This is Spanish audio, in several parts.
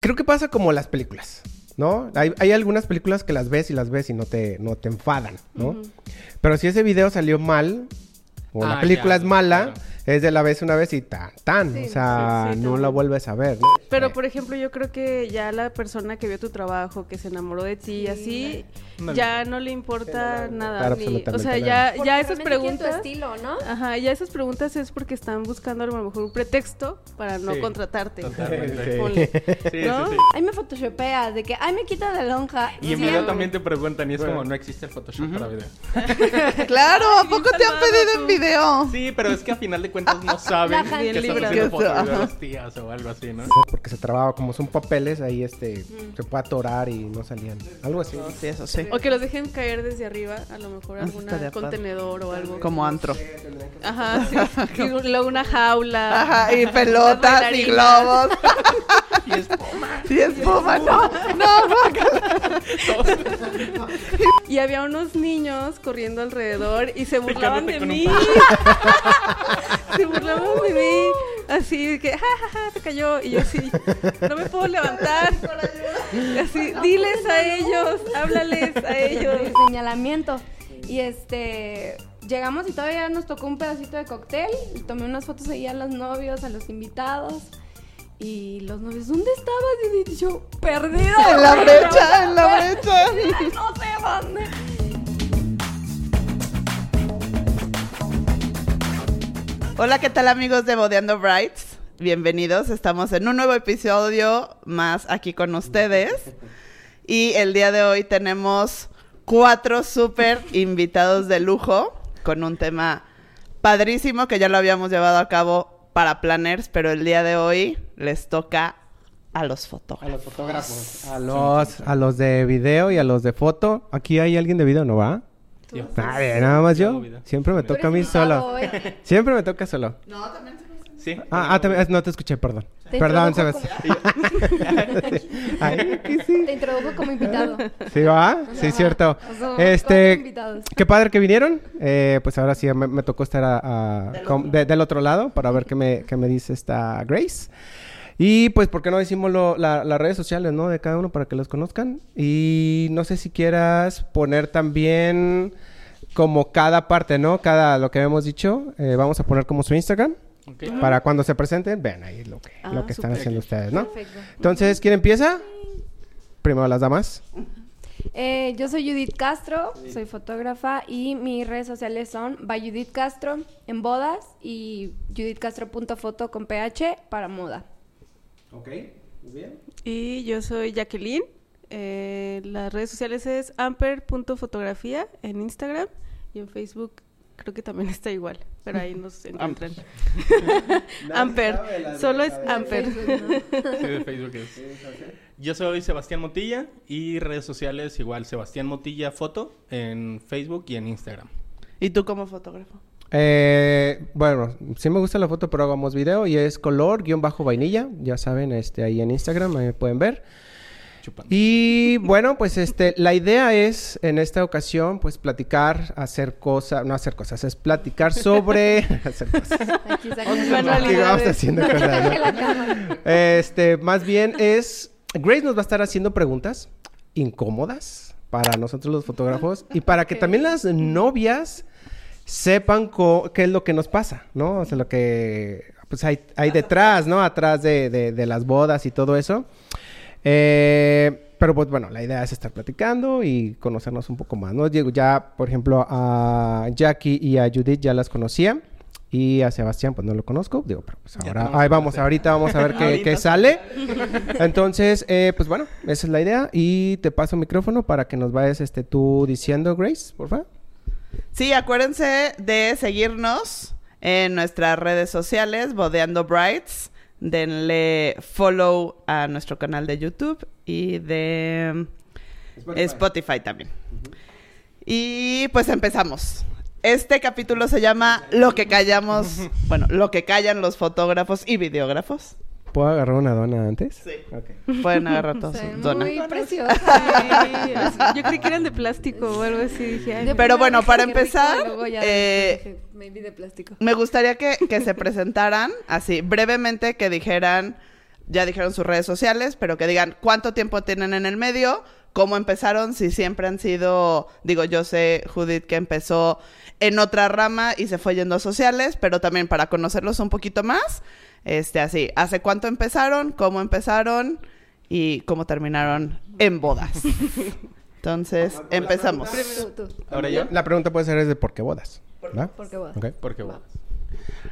Creo que pasa como las películas, ¿no? Hay, hay algunas películas que las ves y las ves y no te, no te enfadan, ¿no? Pero si ese video salió mal, o la Ah, película ya, es mala, claro. Es de la vez una vez y tan, tan. Sí, o sea, sí, sí, no la vuelves a ver, ¿no? Pero por ejemplo, yo creo que ya la persona que vio tu trabajo, que se enamoró de ti y así, No ya no le importa nada. Claro, ni- o sea, nada. ya, Porque ya esas preguntas. estilo, ¿no? Ajá, ya esas preguntas es porque están buscando a lo mejor un pretexto para no Sí, contratarte. Ay, me photoshopeas, de que, ay, me quita la lonja. Y inmediatamente te preguntan y es como, no existe el Photoshop para video. Claro, ¿a poco te han pedido tú. en video? Sí, pero es que a final de cuentas no saben La que estás haciendo Que foto eso, de las tías o algo así, ¿no? Porque se trababa, como son papeles, ahí este, se puede atorar y no salían. Algo así. Sí, eso sí. O que los dejen caer desde arriba, a lo mejor Eso algún contenedor o algo. Como antro. Ajá, sí. Y luego una jaula. Ajá, y pelotas y globos. Y espuma. Y espuma, no, no, guácala. Y había unos niños corriendo alrededor y se burlaban Picándote de mí. se burlaban de mí. Así de que, ja, ja, ja, se cayó. Y yo así, no me puedo levantar. Así, diles a ellos, háblales a ellos. El señalamiento. Y este. Llegamos y todavía nos tocó un pedacito de cóctel. Y tomé unas fotos ahí a los novios, a los invitados. Y los novios, ¿dónde estabas? Y yo, perdida. En la brecha, en la brecha. No sé dónde. Hola, ¿qué tal amigos de Bodeando Brights? Bienvenidos, estamos en un nuevo episodio más aquí con ustedes. Y el día de hoy tenemos cuatro súper invitados de lujo con un tema padrísimo que ya lo habíamos llevado a cabo para planners, pero el día de hoy les toca a los fotógrafos. los fotógrafos. A los, a los de video y a los de foto. Aquí hay alguien de video, ¿no va? Yo. Nadie, nada más Yo. Siempre me toca a mí solo. hoy. Siempre me toca solo. No, también Sí. Ah, ah, también- no te escuché, perdón. Te Perdón, introdujo Sebas. Ay, aquí sí. Te introdujo como invitado. ¿Sí va? Sí, Ajá. cierto. O sea, cuatro Este, invitados. qué padre que vinieron. Eh, pues ahora sí me, me tocó estar a- a- com- de- del otro lado para ver qué me, qué me dice esta Grace. Y pues, ¿por qué no decimos lo- la- las redes sociales, no? De cada uno para que los conozcan. Y no sé si quieras poner también como cada parte, ¿no? Cada, lo que hemos dicho, eh, vamos a poner como su Instagram. Para cuando se presenten, vean ahí lo que, Ah, lo que están haciendo ustedes, ¿no? Perfecto. Entonces, ¿quién empieza? Primero las damas. Eh, yo soy Judith Castro, soy fotógrafa y mis redes sociales son by Judith Castro en bodas y judithcastro.foto con ph para moda. Ok, muy bien. Y yo soy Jacqueline. Eh, las redes sociales es amper.fotografía en Instagram y en Facebook creo que también está igual, pero ahí nos encuentran. Amper, solo es Amper. Sí, de Facebook es. Yo soy Sebastián Motilla y redes sociales igual Sebastián Motilla Foto en Facebook y en Instagram. ¿Y tú como fotógrafo? Eh, bueno, sí me gusta la foto, pero hagamos video y es color guion bajo vainilla. Ya saben, este ahí en Instagram, ahí me pueden ver. Chupando. Y bueno, pues este, la idea es en esta ocasión, pues platicar, hacer cosas, no hacer cosas, es platicar sobre hacer cosas. Este, más bien es. Grace nos va a estar haciendo preguntas incómodas para nosotros los fotógrafos y para que Ok. también las novias sepan qué es lo que nos pasa, ¿no? O sea, lo que pues hay, hay detrás, ¿no? Atrás de, de- de las bodas y todo eso. Eh, pero pues bueno, la idea es estar platicando y conocernos un poco más, ¿no? Digo, ya, por ejemplo, a Jackie y a Judith ya las conocía. Y a Sebastián, pues no lo conozco. Digo, pero pues ahora, ahí vamos, ahorita vamos a ver qué, qué sale. Entonces, eh, pues bueno, esa es la idea. Y te paso el micrófono para que nos vayas este, tú diciendo, Grace, por favor. Sí, acuérdense de seguirnos en nuestras redes sociales, Bodeando Brights. Denle follow a nuestro canal de YouTube y de Spotify, también. Y pues empezamos. Este capítulo se llama Lo que callamos, bueno, lo que callan los fotógrafos y videógrafos. ¿Puedo agarrar una dona antes? Sí. Pueden agarrar todos dona. Muy preciosa. Yo creí que eran de plástico o algo así. Dije, ay, Pero bueno, para rico, empezar, eh, dije, maybe de plástico. Me gustaría que, que se presentaran así brevemente, que dijeran ya dijeron sus redes sociales, pero que digan cuánto tiempo tienen en el medio, cómo empezaron, si siempre han sido, digo, yo sé, Judith, que empezó en otra rama y se fue yendo a sociales, pero también para conocerlos un poquito más, este, así, ¿hace cuánto empezaron? ¿Cómo empezaron? Y cómo terminaron en bodas. Entonces, empezamos. Ahora yo. La pregunta puede ser es de por qué bodas. ¿verdad? ¿Por qué? Ok. ¿Por qué bodas?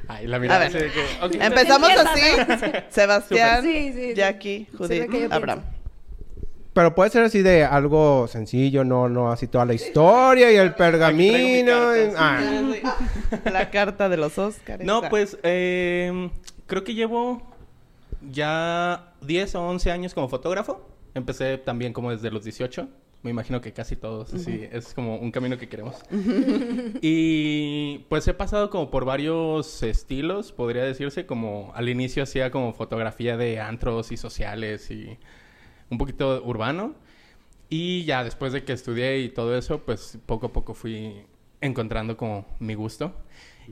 Ay, la A mirada ver. que... ok. Empezamos Empieza, así. Sebastián, Sí, sí, sí. Jackie, Judith, Abraham. Pero puede ser así de algo sencillo, no, no así toda la historia y el pergamino. Y- ah. La carta de los Oscars. No, pues eh, creo que llevo ya 10 o 11 años como fotógrafo. Empecé también como desde los 18. Me imagino que casi todos, sí, es como un camino que queremos. y pues he pasado como por varios estilos, podría decirse, como al inicio hacía como fotografía de antros y sociales y un poquito urbano. Y ya después de que estudié y todo eso, pues poco a poco fui encontrando como mi gusto.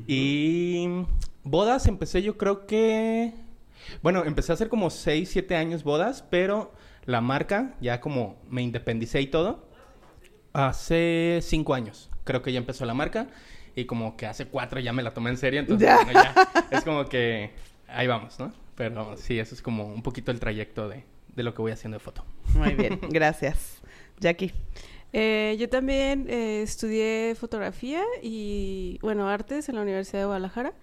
Y bodas empecé yo creo que... Bueno, empecé a hacer como 6, 7 años bodas, pero la marca, ya como me independicé y todo, hace 5 años. Creo que ya empezó la marca y como que hace 4 ya me la tomé en serio, entonces Ya. bueno, ya es como que ahí vamos, ¿no? Pero sí, eso es como un poquito el trayecto de, de lo que voy haciendo de foto. Muy bien, gracias. Jackie. Eh, yo también eh, estudié fotografía y, bueno, artes en la Universidad de Guadalajara.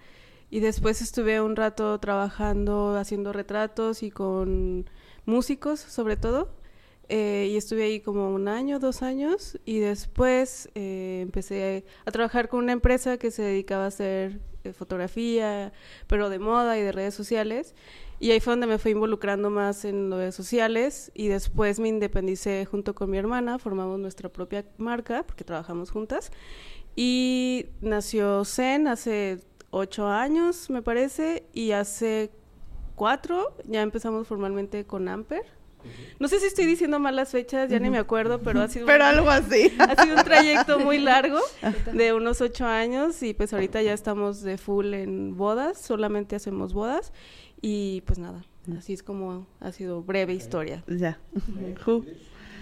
Y después estuve un rato trabajando, haciendo retratos y con músicos, sobre todo. Eh, y estuve ahí como un año, dos años. Y después eh, empecé a trabajar con una empresa que se dedicaba a hacer eh, fotografía, pero de moda y de redes sociales. Y ahí fue donde me fui involucrando más en de sociales y después me independicé junto con mi hermana, formamos nuestra propia marca porque trabajamos juntas y nació Zen hace ocho años, me parece, y hace cuatro ya empezamos formalmente con Amper. No sé si estoy diciendo mal las fechas, ya ni me acuerdo, pero ha sido, Pero un, algo así. ha sido un trayecto muy largo de unos ocho años y pues ahorita ya estamos de full en bodas, solamente hacemos bodas y pues nada, así es como ha sido breve historia. Ya. Ju.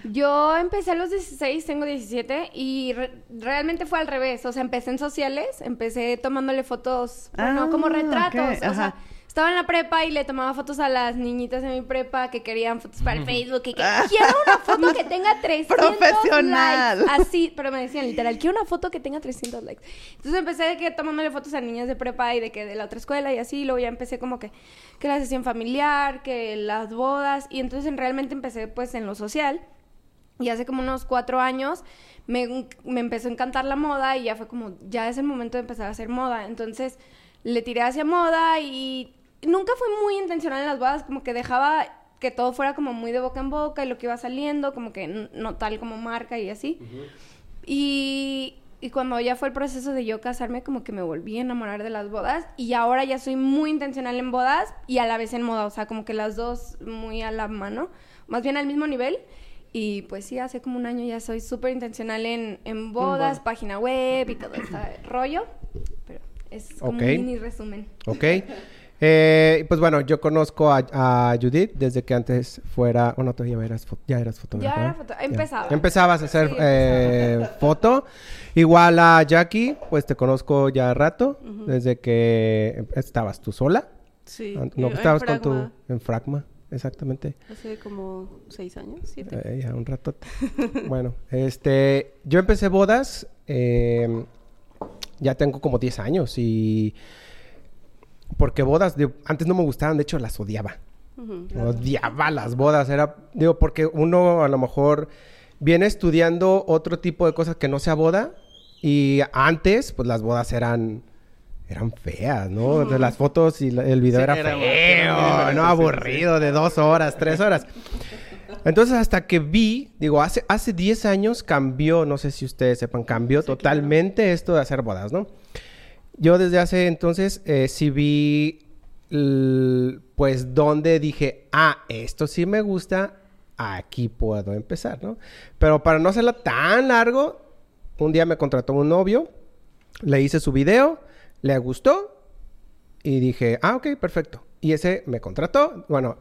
Yo empecé a los 16, tengo 17 y re- realmente fue al revés. O sea, empecé en sociales, empecé tomándole fotos, bueno, Ah, como retratos. O sea, estaba en la prepa y le tomaba fotos a las niñitas de mi prepa que querían fotos para el Facebook y que quiero una foto que tenga 300 Profesional. likes. Así, pero me decían literal, quiero una foto que tenga 300 likes. Entonces empecé de que tomándole fotos a niñas de prepa y de que de la otra escuela y así, y luego ya empecé como que que la sesión familiar, que las bodas y entonces realmente empecé pues en lo social. Y hace como unos cuatro años me, me empezó a encantar la moda y ya fue como, ya es el momento de empezar a hacer moda. Entonces le tiré hacia moda y nunca fui muy intencional en las bodas, como que dejaba que todo fuera como muy de boca en boca y lo que iba saliendo, como que no tal como marca y así. Y, y cuando ya fue el proceso de yo casarme, como que me volví a enamorar de las bodas. Y ahora ya soy muy intencional en bodas y a la vez en moda. O sea, como que las dos muy a la mano. Más bien al mismo nivel. Y pues sí, hace como un año ya soy súper intencional en, en bodas, página web y todo este rollo. Pero es como Ok. un mini resumen. Ok. Eh, pues bueno, yo conozco a, a Judith desde que antes fuera... Bueno, tú ya eras, fo- ya eras fotógrafa. Ya era ¿no? foto- empezaba. Empezabas a hacer Sí, eh, foto. Igual a Jackie, pues te conozco ya rato, desde que estabas tú sola. Sí. No, en estabas con tu... En Fragma, exactamente. Hace como seis años, siete. Eh, ya un rato. bueno, este, yo empecé bodas, eh, ya tengo como 10 años y porque bodas, digo, antes no me gustaban, de hecho las odiaba. Odiaba las bodas, era, digo, porque uno a lo mejor viene estudiando otro tipo de cosas que no sea boda y antes, pues las bodas eran eran feas, ¿no? De las fotos y la- el video Sí, era, era- feo, era no aburrido de dos horas, tres horas. Entonces hasta que vi, digo, hace hace 10 años cambió, no sé si ustedes sepan, cambió totalmente esto de hacer bodas, ¿no? Yo desde hace entonces eh, sí vi, pues, donde dije, ah, esto sí me gusta, aquí puedo empezar, ¿no? Pero para no hacerlo tan largo, un día me contrató un novio, le hice su video, le gustó y dije, ah, ok, perfecto. Y ese me contrató, bueno,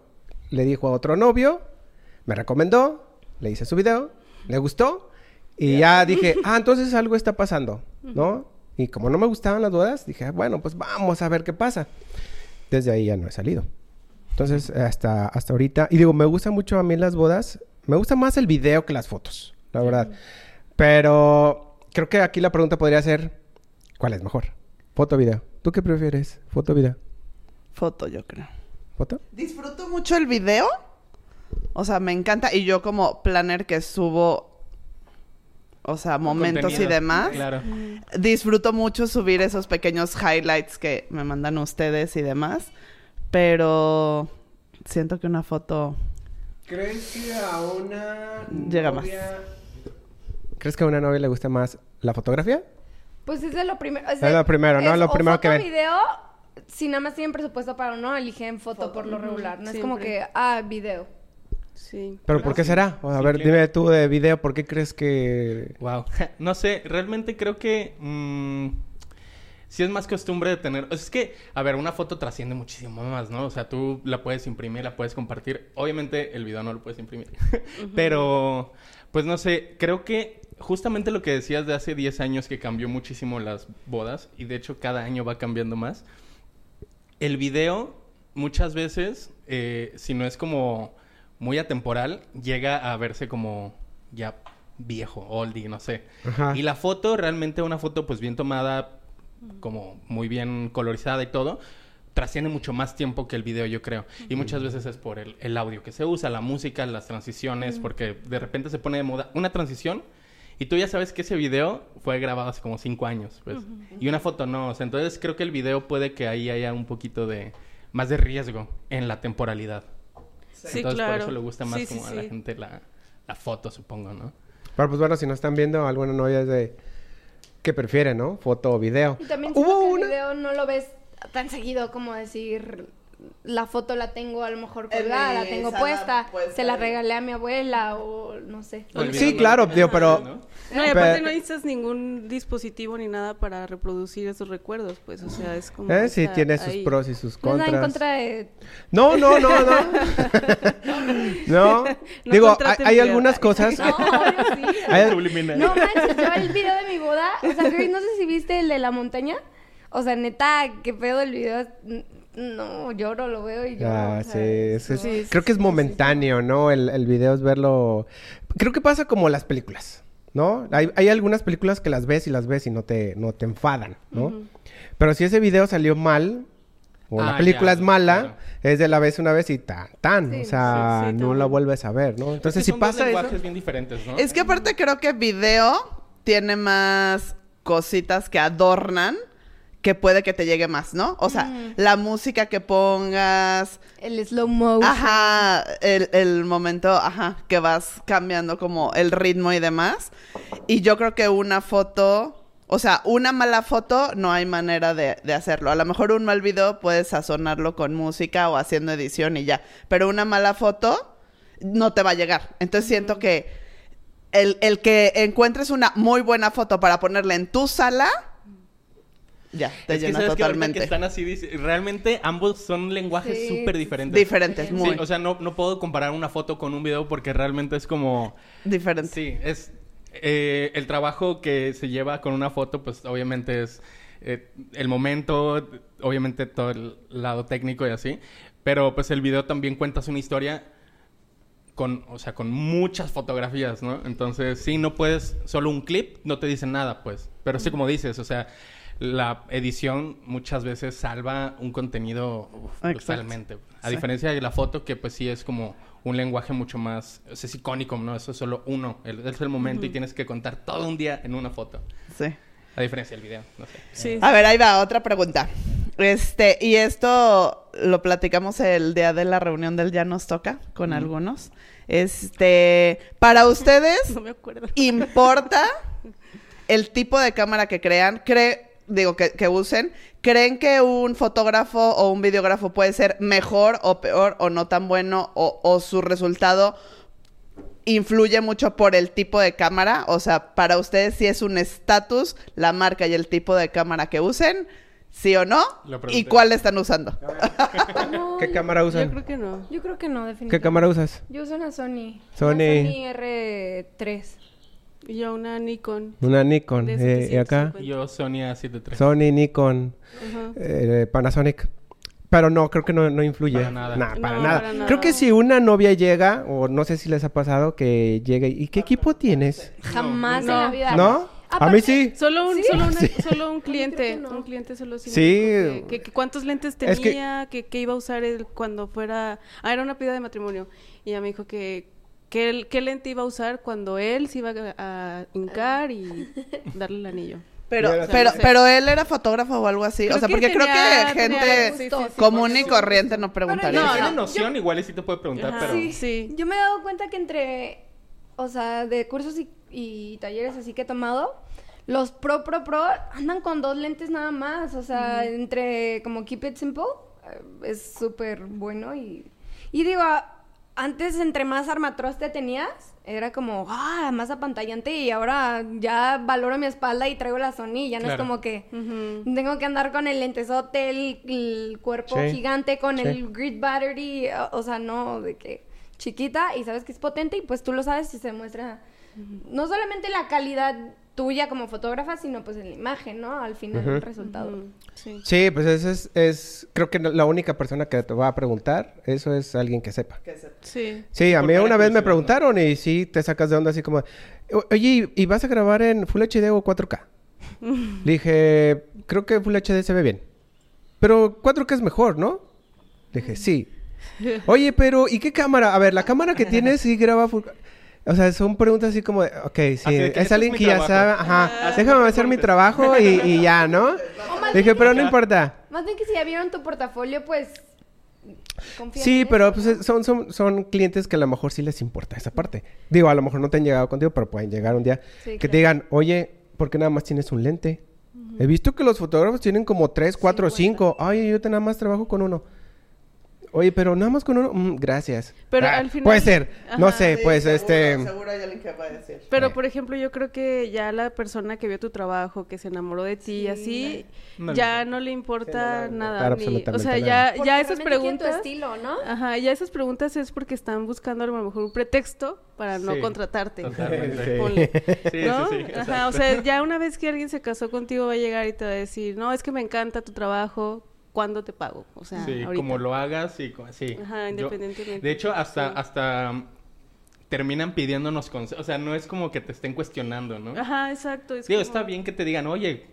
le dijo a otro novio, me recomendó, le hice su video, le gustó y ya dije, ah, entonces algo está pasando, ¿no? Y como no me gustaban las bodas, dije, bueno, pues vamos a ver qué pasa. Desde ahí ya no he salido. Entonces, hasta, hasta ahorita, y digo, me gustan mucho a mí las bodas, me gusta más el video que las fotos, la verdad. Pero creo que aquí la pregunta podría ser, ¿cuál es mejor? Foto o video. ¿Tú qué prefieres? ¿Foto o video? Foto, yo creo. ¿Foto? Disfruto mucho el video. O sea, me encanta. Y yo como planner que subo, o sea, momentos y demás. Claro. Disfruto mucho subir esos pequeños highlights que me mandan ustedes y demás. Pero siento que una foto... ¿Crees que a una Llega más. ¿Crees que a una novia le gusta más la fotografía? Pues es de lo primero. Es lo primero, ¿no? es Lo o primero que foto ven. video, si nada más tienen presupuesto para uno, eligen foto por lo regular. No es como que, ah, video. Sí. ¿Pero por qué será? O, a Sí, ver, claro. dime tú de video, ¿por qué crees que...? Wow. No sé, realmente creo que mm, sí es más costumbre de tener. Es que, a ver, una foto trasciende muchísimo más, ¿no? O sea, tú la puedes imprimir, la puedes compartir. Obviamente el video no lo puedes imprimir. Pero, pues no sé, creo que justamente lo que decías de hace 10 años que cambió muchísimo las bodas, y de hecho cada año va cambiando más. El video, muchas veces, eh, si no es como muy atemporal, llega a verse como ya viejo, oldie, no sé. Ajá. Y la foto, realmente una foto pues bien tomada, como muy bien colorizada y todo, trasciende mucho más tiempo que el video, yo creo. Y muchas veces es por el, el audio que se usa, la música, las transiciones, porque de repente se pone de moda una transición y tú ya sabes que ese video fue grabado hace como cinco años, pues. Y una foto no, o sea, entonces creo que el video puede que ahí haya un poquito de más de riesgo en la temporalidad. Sí, entonces claro. por eso le gusta más Sí, sí, como a la gente la, la foto, supongo, ¿no? Pero pues bueno, si no están viendo, alguna novia es de... ¿Qué prefiere, no? ¿Foto o video? Y también Hubo que una... el video no lo ves tan seguido como decir la foto la tengo a lo mejor En colgada, la tengo puesta, puesta se la regalé a mi abuela o no sé. Sí, claro, digo, pero- ¿no? No, y aparte Pero- no necesitas ningún dispositivo ni nada para reproducir esos recuerdos, pues, o sea, es como... ¿Eh? Sí, tiene sus ahí. pros y sus No es nada en contras. contra de... No, no, no, no. no. No Digo, hay, hay algunas cosas... No, obvio sí. hay- Subliminal. No manches, yo el video de mi boda, o sea, Chris, no sé si viste el de la montaña. O sea, neta, qué pedo el video. No, lloro, lo veo y lloro. Ah, o sí, sea, es- es- sí, creo que es sí, momentáneo, ¿no? El, el video es verlo... Creo que pasa como las películas, ¿no? Hay, hay algunas películas que las ves y las ves y no te, no te enfadan, ¿no? Pero si ese video salió mal, o la Ah, película ya, es mala, claro. es de la vez una vez y tan, tan. Sí, o sea, sí, sí, no la vuelves a ver, ¿no? Entonces, Es que si pasa lenguajes eso... bien diferentes, ¿no? Es que aparte creo que video tiene más cositas que adornan que puede que te llegue más, ¿no? O sea, Mm. la música que pongas, El slow motion. ajá, el, el momento, ajá, que vas cambiando como el ritmo y demás. Y yo creo que una foto, o sea, una mala foto no hay manera de, de hacerlo. A lo mejor un mal video puedes sazonarlo con música o haciendo edición y ya. Pero una mala foto no te va a llegar. Entonces siento que el, el que encuentres una muy buena foto para ponerla en tu sala, ya, te es que llena que totalmente. que están así, realmente ambos son lenguajes súper sí, diferentes. Diferentes, Sí, muy o sea, no, no puedo comparar una foto con un video porque realmente es como... diferentes. Sí, es... eh, el trabajo que se lleva con una foto, pues obviamente es eh, el momento, obviamente todo el lado técnico y así, pero pues el video también cuentas una historia con, o sea, con muchas fotografías, ¿no? Entonces, sí, no puedes, solo un clip no te dice nada, pues. Pero sí, como dices, o sea, la edición muchas veces salva un contenido uf, Exacto. brutalmente. A Sí. diferencia de la foto, que pues sí es como un lenguaje mucho más, o sea, es icónico, ¿no? Eso es solo uno, el- es el momento y tienes que contar todo un día en una foto. Sí. A diferencia del video, no sé. Sí, A ver, ahí va, otra pregunta. Este, y esto lo platicamos el día de la reunión del Ya nos toca con algunos. Este, para ustedes, no me acuerdo. ¿importa el tipo de cámara que crean? Cree, digo, que, que usen. ¿Creen que un fotógrafo o un videógrafo puede ser mejor o peor o no tan bueno o, o su resultado influye mucho por el tipo de cámara? O sea, para ustedes si es un estatus la marca y el tipo de cámara que usen, ¿Sí o no? ¿Y cuál están usando? No, ¿Qué cámara Yo usan? creo que no. Yo creo que no, definitivamente. ¿Qué cámara usas? Yo uso una Sony. Sony. Una Sony R3. Y yo una Nikon. Una Nikon. Eh, ¿Y acá? 750. Yo Sony A73. Sony, Nikon, Ajá. eh, Panasonic. Pero no, creo que no, no influye. Para nada. Nah, para, No, nada. para nada. Creo que si una novia llega, o no sé si les ha pasado, que llegue. ¿Y qué equipo tienes? Jamás No. en la vida. ¿No? A mí sí. Solo un, ¿Sí? solo, una- Sí. solo un cliente, no. un cliente solo sí. Que, que cuántos lentes Es tenía, que, que iba a usar él cuando fuera... Ah, era una pida de matrimonio. Y ella me dijo que, qué lente iba a usar cuando él se iba a, a hincar y darle el anillo. Pero, Yo pero, pero él era fotógrafo o algo así. Creo o sea, que porque creo que gente algo, sí, sí, sí, común y corriente no preguntaría. Si No, tiene no, noción, igual y sí te puede preguntar, Ajá. pero... Sí. Sí. Yo me he dado cuenta que entre, o sea, de cursos y, y talleres así que he tomado, los pro, pro, pro andan con dos lentes nada más. O sea, entre como Keep It Simple, eh, es súper bueno. Y, y digo, a- antes entre más armatroste tenías, era como, ah, más apantallante. Y ahora ya valoro mi espalda y traigo la Sony. Ya no es como que tengo que andar con el lentesote, el, el cuerpo Sí. gigante, con Sí. el grid battery, o, o sea, no, de que chiquita y sabes que es potente y pues tú lo sabes y se muestra no solamente la calidad tuya como fotógrafa, sino pues en la imagen, ¿no? Al final el resultado. Sí. Sí, pues eso es, es. Creo que la única persona que te va a preguntar, eso es alguien que sepa. Sí. Sí, a mí una vez me preguntaron y sí te sacas de onda así como, "O- oye, ¿y y vas a grabar en Full HD o 4K? Le dije, creo que Full HD se ve bien. Pero 4K es mejor, ¿no? Le dije, sí. Oye, pero ¿y qué cámara? A ver, la cámara que tienes sí graba Full O sea, son preguntas así como, de, ok, sí, Así de que es este alguien es que ya trabajo. sabe, Ah, ajá, así déjame hacer mi trabajo y, y ya, ¿no? dije, bien pero que- no importa. Más bien que si ya vieron tu portafolio, pues Sí, en pero eso, pues son, son, son clientes que a lo mejor sí les importa esa parte. Digo, a lo mejor no te han llegado contigo, pero pueden llegar un día Sí, que claro. te digan, oye, ¿por qué nada más tienes un lente? He visto que los fotógrafos tienen como tres, cuatro cinco. Ay, yo te nada más trabajo con uno. Oye, pero nada más con uno. Mm, gracias. Pero Ah, al final- Puede ser. No sé, pues este... Seguro hay alguien que va a decir. Pero, Eh. por ejemplo, yo creo que ya la persona que vio tu trabajo, que se enamoró de ti y así, No ya no le importa no nada. o sea, nada. ya, ya esas quieren tu preguntas... estilo, ¿no? Ajá, ya esas preguntas es porque están buscando a lo mejor un pretexto para no Sí, contratarte. Totalmente. Sí. Ponle. Sí, ¿No? sí, sí, Ajá, o sea, ya una vez que alguien se casó contigo va a llegar y te va a decir, no, es que me encanta tu trabajo, ¿cuándo te pago? O sea, Sí, ahorita. como lo hagas y sí. Ajá, Yo- independientemente. de hecho, hasta, Sí. hasta um, terminan pidiéndonos consejos. O sea, no es como que te estén cuestionando, ¿no? Ajá, exacto. es Digo, como- está bien que te digan, oye,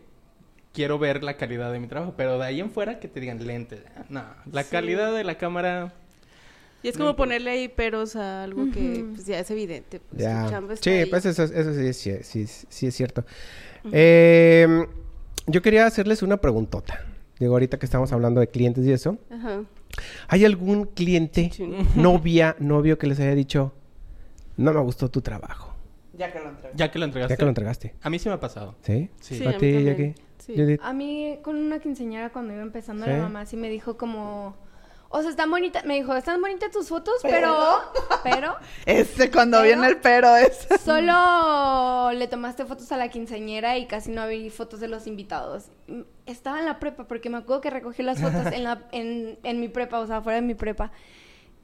quiero ver la calidad de mi trabajo, pero de ahí en fuera que te digan lente. No, la Sí. calidad de la cámara. Y es como ponerle ahí peros a algo que pues, ya es evidente. Pues, Ya. Sí, ahí. pues eso, eso sí, es, sí, sí, sí es cierto. Eh, yo quería hacerles una preguntota. Digo, ahorita que estamos hablando de clientes y eso. Ajá. ¿Hay algún cliente, novia, novio que les haya dicho, no me gustó tu trabajo? Ya que lo entregué. Ya que lo entregaste. Ya que lo entregaste. A mí sí me ha pasado. ¿Sí? Sí. Sí, ¿A ti. Jackie? Sí. Judith? A mí con una quinceañera cuando iba empezando ¿Sí? la mamá sí me dijo como, o sea, están bonitas, me dijo, están bonitas tus fotos, pero, pero, Este cuando Pero- viene el pero es. solo le tomaste fotos a la quinceañera y casi no había fotos de los invitados. Mm, Estaba en la prepa porque me acuerdo que recogí las fotos en, la, en, en mi prepa, o sea, fuera de mi prepa.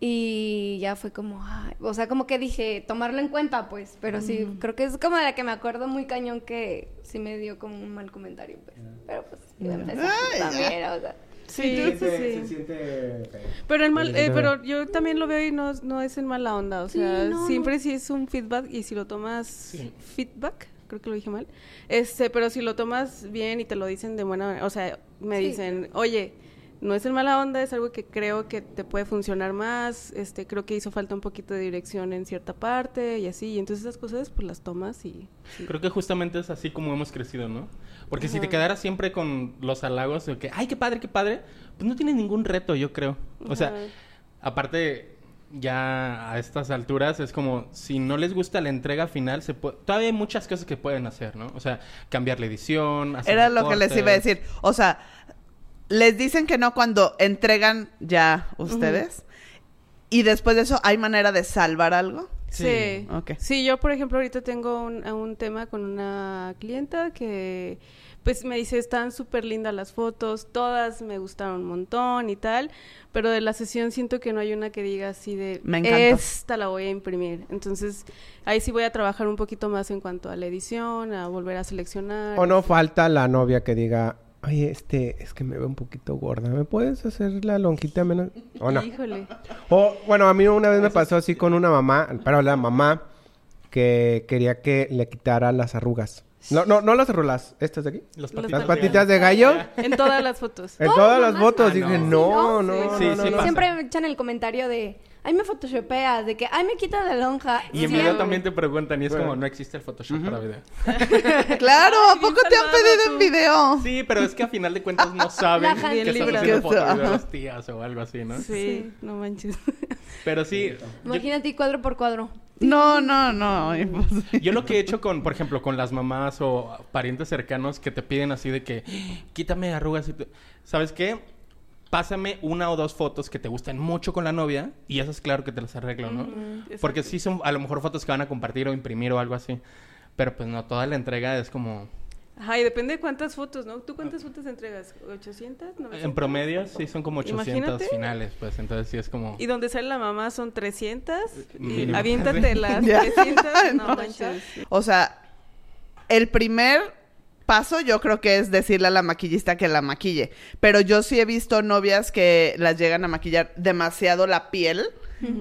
Y ya fue como, ay, o sea, como que dije, tomarlo en cuenta, pues, pero sí, creo que es como de la que me acuerdo muy cañón que sí me dio como un mal comentario, pues. Pero pues, obviamente, Ay, ya. también, o sea. Sí, sí, sí. siente... Pero el mal, eh, pero yo también lo veo y no, no es en mala onda, o Sí, sea, no, siempre no. sí es un feedback y si lo tomas Sí. feedback, creo que lo dije mal, este, pero si lo tomas bien y te lo dicen de buena manera, o sea, me Sí. dicen, oye, no es en mala onda, es algo que creo que te puede funcionar más, este, creo que hizo falta un poquito de dirección en cierta parte y así, y entonces esas cosas pues las tomas y... sí. Creo que justamente es así como hemos crecido, ¿no? Porque si te quedaras siempre con los halagos de que, ay, qué padre, qué padre, pues no tienes ningún reto, yo creo. O sea, aparte, ya a estas alturas es como, si no les gusta la entrega final, se puede... todavía hay muchas cosas que pueden hacer, ¿no? O sea, cambiar la edición, hacer Era lo que les iba a decir. O sea, les dicen que no cuando entregan ya ustedes. Y después de eso, ¿hay manera de salvar algo? Sí. Sí. Ok. Sí, yo por ejemplo ahorita tengo un, un tema con una clienta que pues me dice, están súper lindas las fotos, todas me gustaron un montón y tal, pero de la sesión siento que no hay una que diga así de, Me esta la voy a imprimir. Entonces, ahí sí voy a trabajar un poquito más en cuanto a la edición, a volver a seleccionar. O no falta la novia que diga, oye, este, es que me veo un poquito gorda, ¿me puedes hacer la lonjita menos? O no. Híjole. O, bueno, a mí una vez me pasó así con una mamá, pero la mamá que quería que le quitara las arrugas. No, no, no las arrugas, estas de aquí. Las patitas, Las de patitas de gallo. En todas las fotos. En Todas las fotos Ah, dije, no. no, no, Sí, no. Siempre me echan el comentario de, ay, me photoshopeas, de que, ay, me quita la lonja. Y Sí, inmediatamente te preguntan y es Bueno. como, no existe el Photoshop para video. Claro, ¿a poco te han pedido tú. en video? Sí, pero es que a final de cuentas no saben La que estás libre. haciendo foto Ajá. video de las tías o algo así, ¿no? Sí, no manches. Pero sí, Imagínate cuadro por cuadro. No, no, no. imposible. yo lo que he hecho con, por ejemplo, con las mamás o parientes cercanos que te piden así de que, quítame arrugas y te- ¿Sabes qué? Pásame una o dos fotos que te gusten mucho con la novia y esas claro que te las arreglo, ¿no? Porque sí son a lo mejor fotos que van a compartir o imprimir o algo así. Pero pues no, toda la entrega es como... Ajá, y depende de cuántas fotos, ¿no? ¿Tú cuántas fotos entregas? ¿800? ¿900? En promedio sí son como 800 Imagínate. finales, pues entonces sí es como... Y donde sale la mamá son 300. Y Mínimo. aviéntate las Ya. 300. No No. manches. O sea, el primer paso yo creo que es decirle a la maquillista que la maquille. Pero yo sí he visto novias que las llegan a maquillar demasiado la piel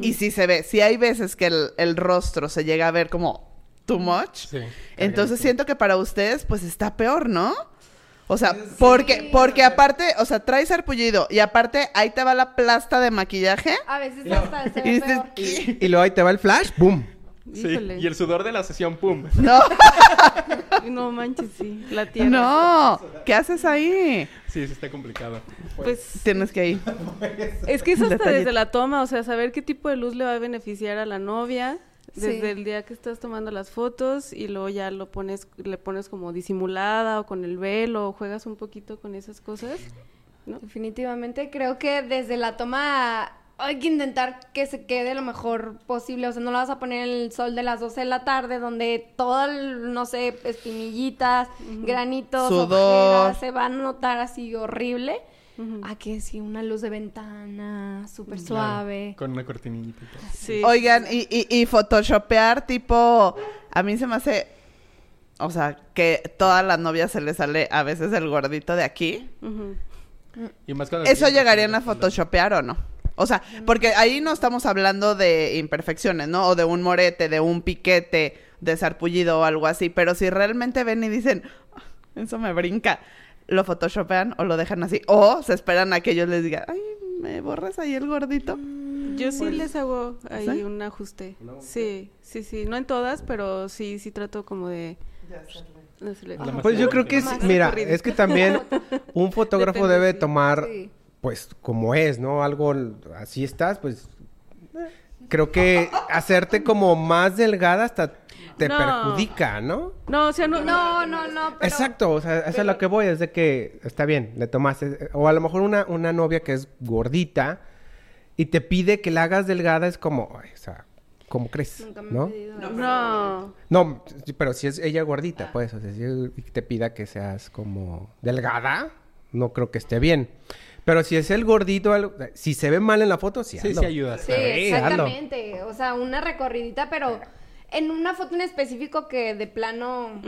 y sí se ve. Sí hay veces que el, el rostro se llega a ver como too much. Sí, Entonces siento que para ustedes pues está peor, ¿no? O sea, porque, porque aparte, o sea, traes sarpullido y aparte ahí te va la plasta de maquillaje. A veces hasta se Y ve dices, peor. ¿qué? Y luego ahí te va el flash, ¡boom! Sí, y el sudor de la sesión, ¡pum! No, No manches, sí. La tierra. no. ¿Qué haces ahí? Sí, sí está complicado. Pues Tienes que ir. es que es hasta Detallito. desde la toma, o sea, saber qué tipo de luz le va a beneficiar a la novia. Desde Sí. el día que estás tomando las fotos y luego ya lo pones, le pones como disimulada o con el velo o juegas un poquito con esas cosas. Definitivamente creo que desde la toma hay que intentar que se quede lo mejor posible. O sea, no lo vas a poner en el sol de las 12 de la tarde donde todo, el, no sé, espinillitas, granitos, Sudor. ojeras, se van a notar así horrible. Ujú. A que sí, una luz de ventana, súper Claro, suave. Con una cortinita. Sí. Oigan, y, y, y photoshopear tipo, a mí se me hace, o sea, que todas las novias se les sale a veces el gordito de aquí. Ujú. Y más ¿Eso llegarían a photoshopear o no? O sea, porque ahí no estamos hablando de imperfecciones, ¿no? O de un morete, de un piquete, de sarpullido o algo así. Pero si realmente ven y dicen, "Ah, eso me brinca, ¿lo photoshopean o lo dejan así? O se esperan a que ellos les digan, ay, ¿me borras ahí el gordito? Yo sí les hago ahí ¿Sí? un ajuste. Sí, sí, sí. No en todas, pero sí, sí trato como de... hacerle- Pues yo creo que es, mira, es que también un fotógrafo Depende, debe tomar, Sí. Pues, como es, ¿no? Algo, así estás, pues, creo que hacerte como más delgada hasta te No. perjudica, ¿no? No, o sea, no... No, no, no, pero... Exacto, o sea, eso es lo que voy, es de que está bien, le tomaste, o a lo mejor una, una novia que es gordita y te pide que la hagas delgada, es como, o sea, ¿cómo crees? Nunca me han ¿No? pedido. No. Pero si es ella gordita, pues, o sea, si te pida que seas como delgada, no creo que esté bien. Pero si es el gordito, algo- si se ve mal en la foto, sí, Sí, ayuda. Sí, Sí, hazlo. exactamente. O sea, una recorridita, pero en una foto en específico que de plano...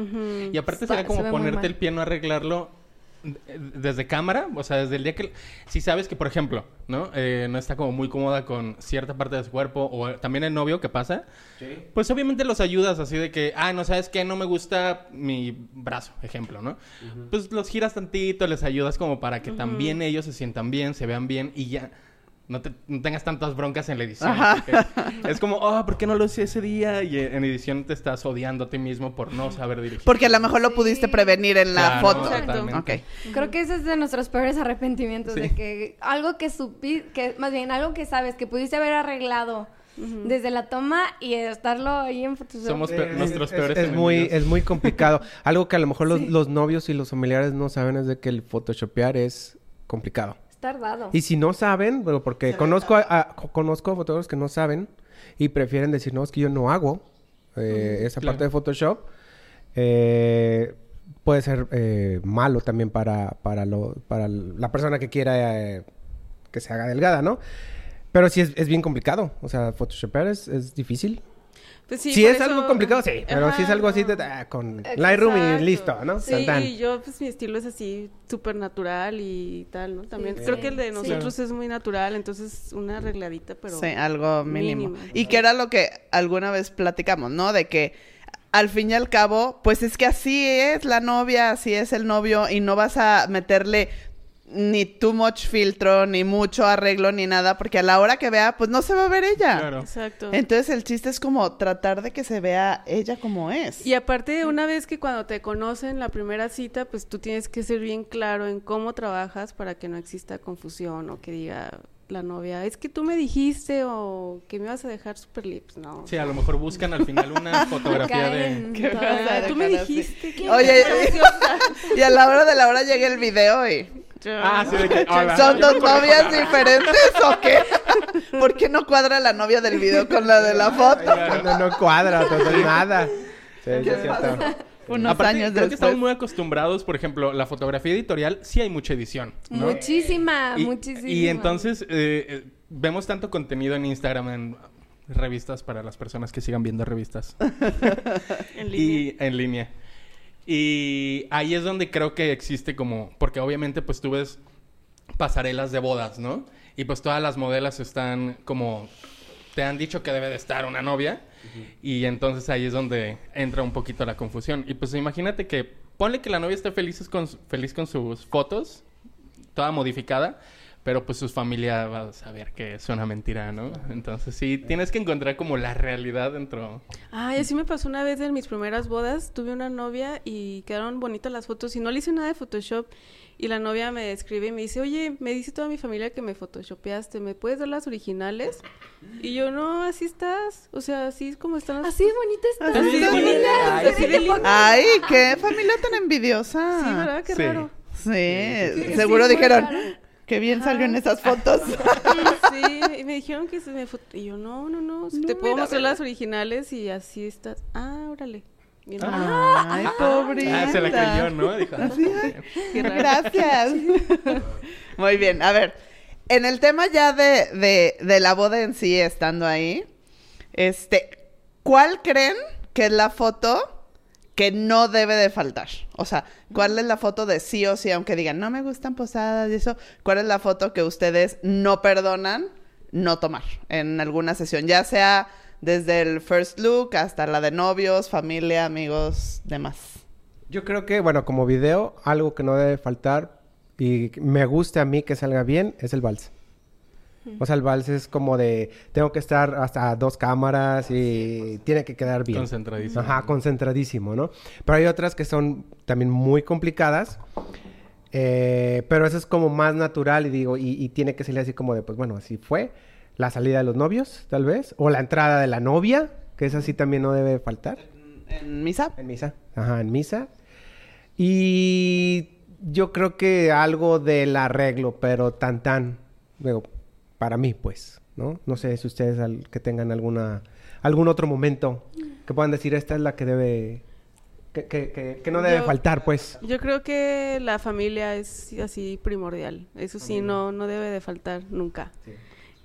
Y aparte Está- sería se como ponerte el pie, no arreglarlo desde cámara, o sea, desde el día que... Si sabes que, por ejemplo, ¿no? Eh, no está como muy cómoda con cierta parte de su cuerpo, o también el novio, ¿qué pasa? Pues obviamente los ayudas así de que, ah, no sabes qué, no me gusta mi brazo, ejemplo, ¿no? Pues los giras tantito, les ayudas como para que también ellos se sientan bien, se vean bien y ya... No, te- no tengas tantas broncas en la edición. Es como, oh, ¿por qué no lo hice ese día? Y en edición te estás odiando a ti mismo por no saber dirigir. Porque a lo mejor lo Sí. pudiste prevenir en la Claro, foto. Exacto. Creo que ese es de nuestros peores arrepentimientos, Sí. de que algo que supi, que más bien algo que sabes que pudiste haber arreglado desde la toma y estarlo ahí en Photoshop. Somos pe- Es- nuestros es, peores es muy es muy complicado. Algo que a lo mejor los, los novios y los familiares no saben es de que el photoshopear es complicado. Tardado. Y si no saben, bueno, porque conozco a, a- co- conozco a fotógrafos que no saben y prefieren decir, no, es que yo no hago eh, esa claro. parte de Photoshop. Eh, puede ser eh, malo también para, para, lo, para la persona que quiera eh, que se haga delgada, ¿no? Pero sí es, es bien complicado. O sea, photoshopear es, es difícil. Pues sí, si es eso- algo complicado, sí. Pero si es algo así de, ah, con Lightroom y Exacto. listo, ¿no? Sí, y yo, pues mi estilo es así, súper natural y tal, ¿no? También Sí. creo que el de Sí. nosotros es muy natural, entonces una arregladita, pero... Sí, algo mínimo. mínimo. Y que era lo que alguna vez platicamos, ¿no? De que al fin y al cabo, pues es que así es la novia, así es el novio, y no vas a meterle ni too much filtro, ni mucho arreglo, ni nada, porque a la hora que vea, pues no se va a ver ella. Claro. Exacto. Entonces el chiste es como tratar de que se vea ella como es. Y aparte, una vez que cuando te conocen la primera cita, pues tú tienes que ser bien claro en cómo trabajas para que no exista confusión o que diga la novia, es que tú me dijiste o que me ibas a dejar super lips, ¿no? Sí, a lo mejor buscan al final una fotografía de... Caen ¿Qué todas. vas a Ah, tú me así? dijiste que... Oye, y a la hora de la hora llega el video y... Ah, sí, de que... hola, ¿Son dos novias diferentes o qué? ¿Por qué no cuadra la novia del video con la de la foto? No, no cuadra, todo, nada. Sí, sí, es cierto. Unos Aparte, años creo que después. estamos muy acostumbrados, por ejemplo, la fotografía editorial sí hay mucha edición, ¿no? Muchísima, y, muchísima. y entonces eh, eh, vemos tanto contenido en Instagram, en revistas para las personas que sigan viendo revistas En línea. y en línea. Y ahí es donde creo que existe como, porque obviamente pues tú ves pasarelas de bodas, ¿no? Y pues todas las modelos están como, te han dicho que debe de estar una novia. Y entonces ahí es donde entra un poquito la confusión. Y pues imagínate que, ponle que la novia esté feliz con, feliz con sus fotos, toda modificada, pero pues su familia va a saber que es una mentira, ¿no? Entonces sí, tienes que encontrar como la realidad dentro. Ay, así me pasó una vez en mis primeras bodas. Tuve una novia y quedaron bonitas las fotos y no le hice nada de Photoshop. Y la novia me escribe y me dice, oye, me dice toda mi familia que me photoshopeaste, ¿me puedes dar las originales? Y yo, no, así estás. O sea, así es como están las Así de bonita está. Así de bonita. Ay, así de linda. Ay, qué familia tan envidiosa. Sí, ¿verdad? Qué Sí. raro. Sí, Sí, seguro sí, dijeron, qué bien Ajá. salió en esas fotos. Sí, y me dijeron que se me fot- Y yo, no, no, no, No, te puedo mostrar las originales y así estás. Ah, órale. Bien, Ay, pobrita. Ah, se la creyó, ¿no? Dijo, ah, Así. Qué. Gracias. Muy bien, a ver, en el tema ya de, de, de la boda en sí, estando ahí, este, ¿cuál creen que es la foto que no debe de faltar? O sea, ¿cuál es la foto de sí o sí, aunque digan, no me gustan posadas y eso? ¿Cuál es la foto que ustedes no perdonan no tomar en alguna sesión? Ya sea desde el first look hasta la de novios, familia, amigos, demás. Yo creo que, bueno, como video, algo que no debe faltar y me guste a mí que salga bien es el vals. O sea, el vals es como de, tengo que estar hasta dos cámaras y tiene que quedar bien. Concentradísimo. Ajá, concentradísimo, ¿no? Pero hay otras que son también muy complicadas, eh, pero eso es como más natural y digo, y, y tiene que salir así como de, pues bueno, así fue. La salida de los novios, tal vez, o la entrada de la novia, que esa sí también no debe faltar. En misa. En misa. Ajá, en misa. Y yo creo que algo del arreglo, pero tan tan, digo, para mí, pues, ¿no? No sé si ustedes al- que tengan alguna algún otro momento que puedan decir esta es la que debe que, que, que- que no debe Yo- faltar, pues. Yo creo que la familia es así primordial. Eso sí, no, no debe de faltar nunca.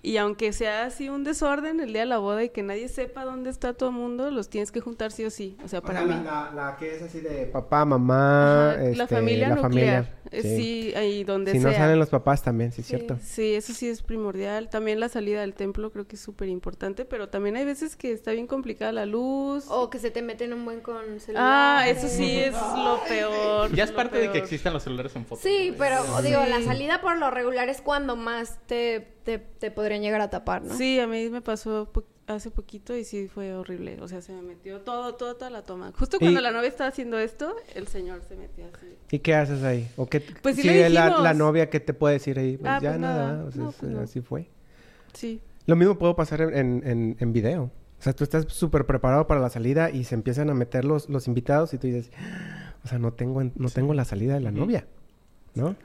Y aunque sea así un desorden el día de la boda y que nadie sepa dónde está todo el mundo, los tienes que juntar sí o sí. O sea, para mí. La, la que es así de papá, mamá, Ajá, la este, familia la nuclear. familia. Eh, Sí. Sí, ahí donde Si sea. no salen los papás también, sí, es Sí. cierto. Sí, eso sí es primordial. También la salida del templo creo que es súper importante, pero también hay veces que está bien complicada la luz. O que se te meten un buen con celular. Ah, eso sí es lo peor. Ya es parte de que existan los celulares en fotos. Sí, ¿no? pero digo, la salida por lo regular es cuando más te, te, te podrían llegar a tapar, ¿no? Sí, a mí me pasó po- hace poquito y sí fue horrible. O sea, se me metió todo, todo, toda la toma. Justo cuando la novia estaba haciendo esto, el señor se metió así. ¿Y qué haces ahí? ¿O qué, Pues sí si le la, dijimos. la novia, ¿qué te puede decir ahí? Pues Ah, ya pues nada, nada. o sea, No, es- pues no. así fue. Sí. Lo mismo puedo pasar en, en, video. O sea, tú estás súper preparado para la salida y se empiezan a meter los, los invitados y tú dices, o sea, no tengo, en- no tengo la salida de la novia, ¿no?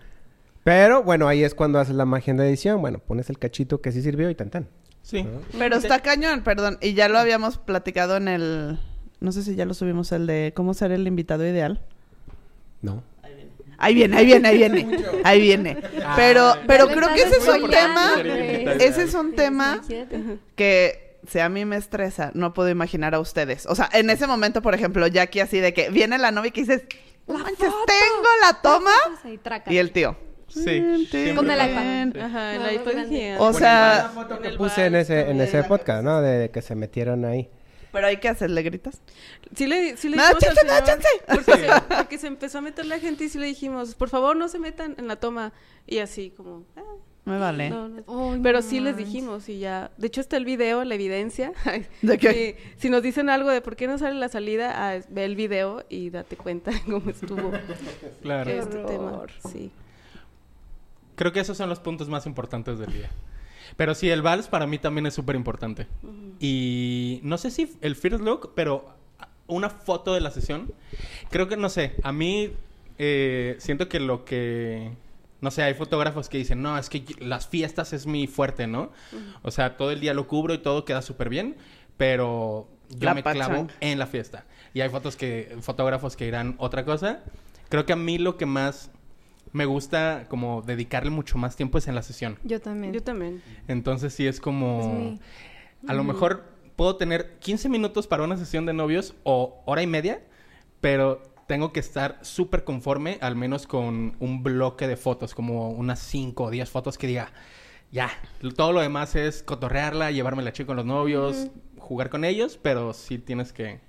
Pero bueno, ahí es cuando haces la magia de edición. Bueno, pones el cachito que sí sirvió y tan tan. Sí. ¿no? Pero está cañón, perdón. Y ya lo habíamos platicado en el... No sé si ya lo subimos, el de cómo ser el invitado ideal. No. Ahí viene, ahí viene, ahí viene. Ahí viene. Pero, pero Ya creo que ese es un tema. Ese es un tema que si a mí me estresa, no puedo imaginar a ustedes. O sea, en ese momento, por ejemplo, Jackie así de que viene la novia y que dices, "No La manches, foto. tengo la toma. Y el tío. Sí. Con el iPad. Ajá, el No, iPad. O sea, la foto que puse en ese, en ese podcast, ¿no? De que se metieron ahí. Pero hay que hacerle gritas. Sí le, sí le dijimos chance, al señor, chance. Porque se, porque se empezó a meter la gente y sí le dijimos, por favor, no se metan en la toma. Y así como... "Ah, Me vale. no, no". Ay, Pero no sí les dijimos y ya... De hecho está el video, la evidencia. ¿De qué? Y si nos dicen algo de por qué no sale la salida, ah, ve el video y date cuenta cómo estuvo Claro. Este tema. Sí. Creo que esos son los puntos más importantes del día. Pero sí, el vals para mí también es súper importante. Y no sé si el first look, pero una foto de la sesión. Creo que, no sé, a mí eh, siento que lo que... No sé, hay fotógrafos que dicen, no, es que las fiestas es mi fuerte, ¿no? O sea, todo el día lo cubro y todo queda súper bien, pero yo La me clavo pachanga. en la fiesta. Y hay fotos que, fotógrafos que dirán otra cosa. Creo que a mí lo que más me gusta como dedicarle mucho más tiempo es en la sesión. Yo también. Yo también. Entonces sí es como... Mi- A lo mejor puedo tener 15 minutos para una sesión de novios o hora y media, pero tengo que estar súper conforme, al menos con un bloque de fotos, como unas 5 o 10 fotos que diga, ya, todo lo demás es cotorrearla, llevarme la chica con los novios, jugar con ellos, pero sí tienes que...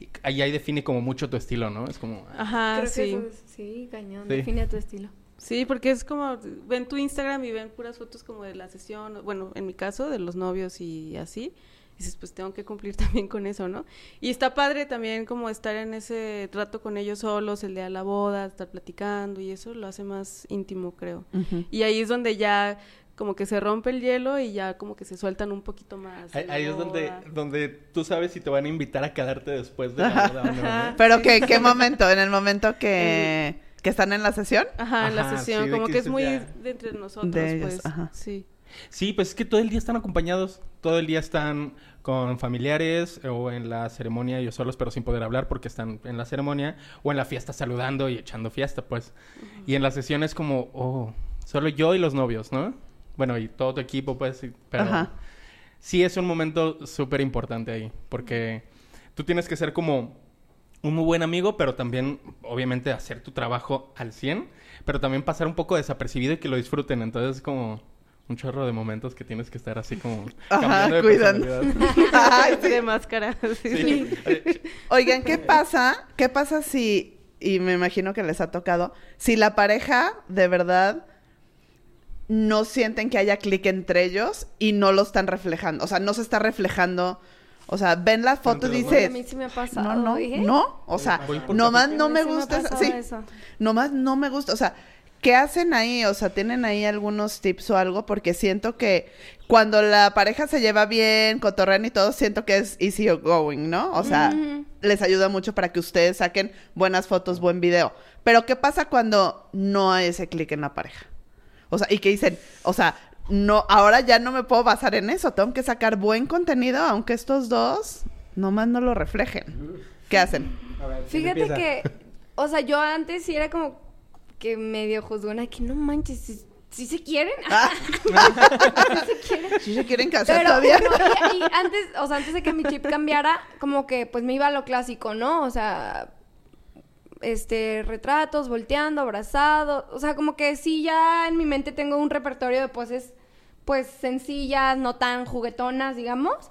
y Ahí, ahí define como mucho tu estilo, ¿no? Es como... Ajá, Creo que sí. eso es- sí, cañón. Sí. Define tu estilo. Sí, porque es como, ven tu Instagram y ven puras fotos como de la sesión, bueno, en mi caso, de los novios y así. Y dices, pues tengo que cumplir también con eso, ¿no? Y está padre también como estar en ese trato con ellos solos, el día de la boda, estar platicando y eso lo hace más íntimo, creo. Ujú. Y ahí es donde ya como que se rompe el hielo y ya como que se sueltan un poquito más. Ahí, es donde, donde tú sabes si te van a invitar a quedarte después de la boda o no, ¿no? Pero que, ¿qué momento? En el momento que, que están en la sesión. Ajá, en la Ajá, sesión, sí, como que que es muy ya- de entre nosotros, De ellos, pues. ajá. Sí. Sí, pues es que todo el día están acompañados, todo el día están con familiares o en la ceremonia ellos solos pero sin poder hablar porque están en la ceremonia o en la fiesta saludando y echando fiesta, pues. Y en la sesión es como, oh, solo yo y los novios, ¿no? Bueno, y todo tu equipo, pues, pero Ajá. sí es un momento súper importante ahí porque tú tienes que ser como un muy buen amigo, pero también, obviamente, hacer tu trabajo al 100, pero también pasar un poco desapercibido y que lo disfruten. Entonces, es como un chorro de momentos que tienes que estar así como Ajá, cambiando de cuidando. Ay, sí. De máscara. sí. Sí. Oigan, ¿qué pasa? ¿Qué pasa si, y me imagino que les ha tocado, si la pareja de verdad no sienten que haya clic entre ellos y no lo están reflejando? O sea, no se está reflejando. O sea, ven la foto y los a mí dices, sí me ha pasado. no, no, ¿eh? no. O sea, nomás no me gusta. sí, eso. nomás no me gusta. O sea, ¿qué hacen ahí? O sea, ¿tienen ahí algunos tips o algo? Porque siento que cuando la pareja se lleva bien, cotorrean y todo, siento que es easy going, ¿no? O sea, les ayuda mucho para que ustedes saquen buenas fotos, buen video. Pero ¿qué pasa cuando no hay ese clic en la pareja? O sea, y que dicen, o sea, no, ahora ya no me puedo basar en eso, tengo que sacar buen contenido, aunque estos dos nomás no lo reflejen. ¿Qué hacen? A ver, ¿quién Fíjate que, o sea, yo antes sí era como que medio juzgona, que no manches, si, si se quieren. Ah. ¿Sí se quieren. ¿Sí se quieren casar Pero todavía? y antes, o sea, antes de que mi chip cambiara, como que pues me iba a lo clásico, ¿no? O sea, este, retratos, volteando, abrazado, o sea, como que sí ya en mi mente tengo un repertorio de poses pues sencillas, no tan juguetonas, digamos,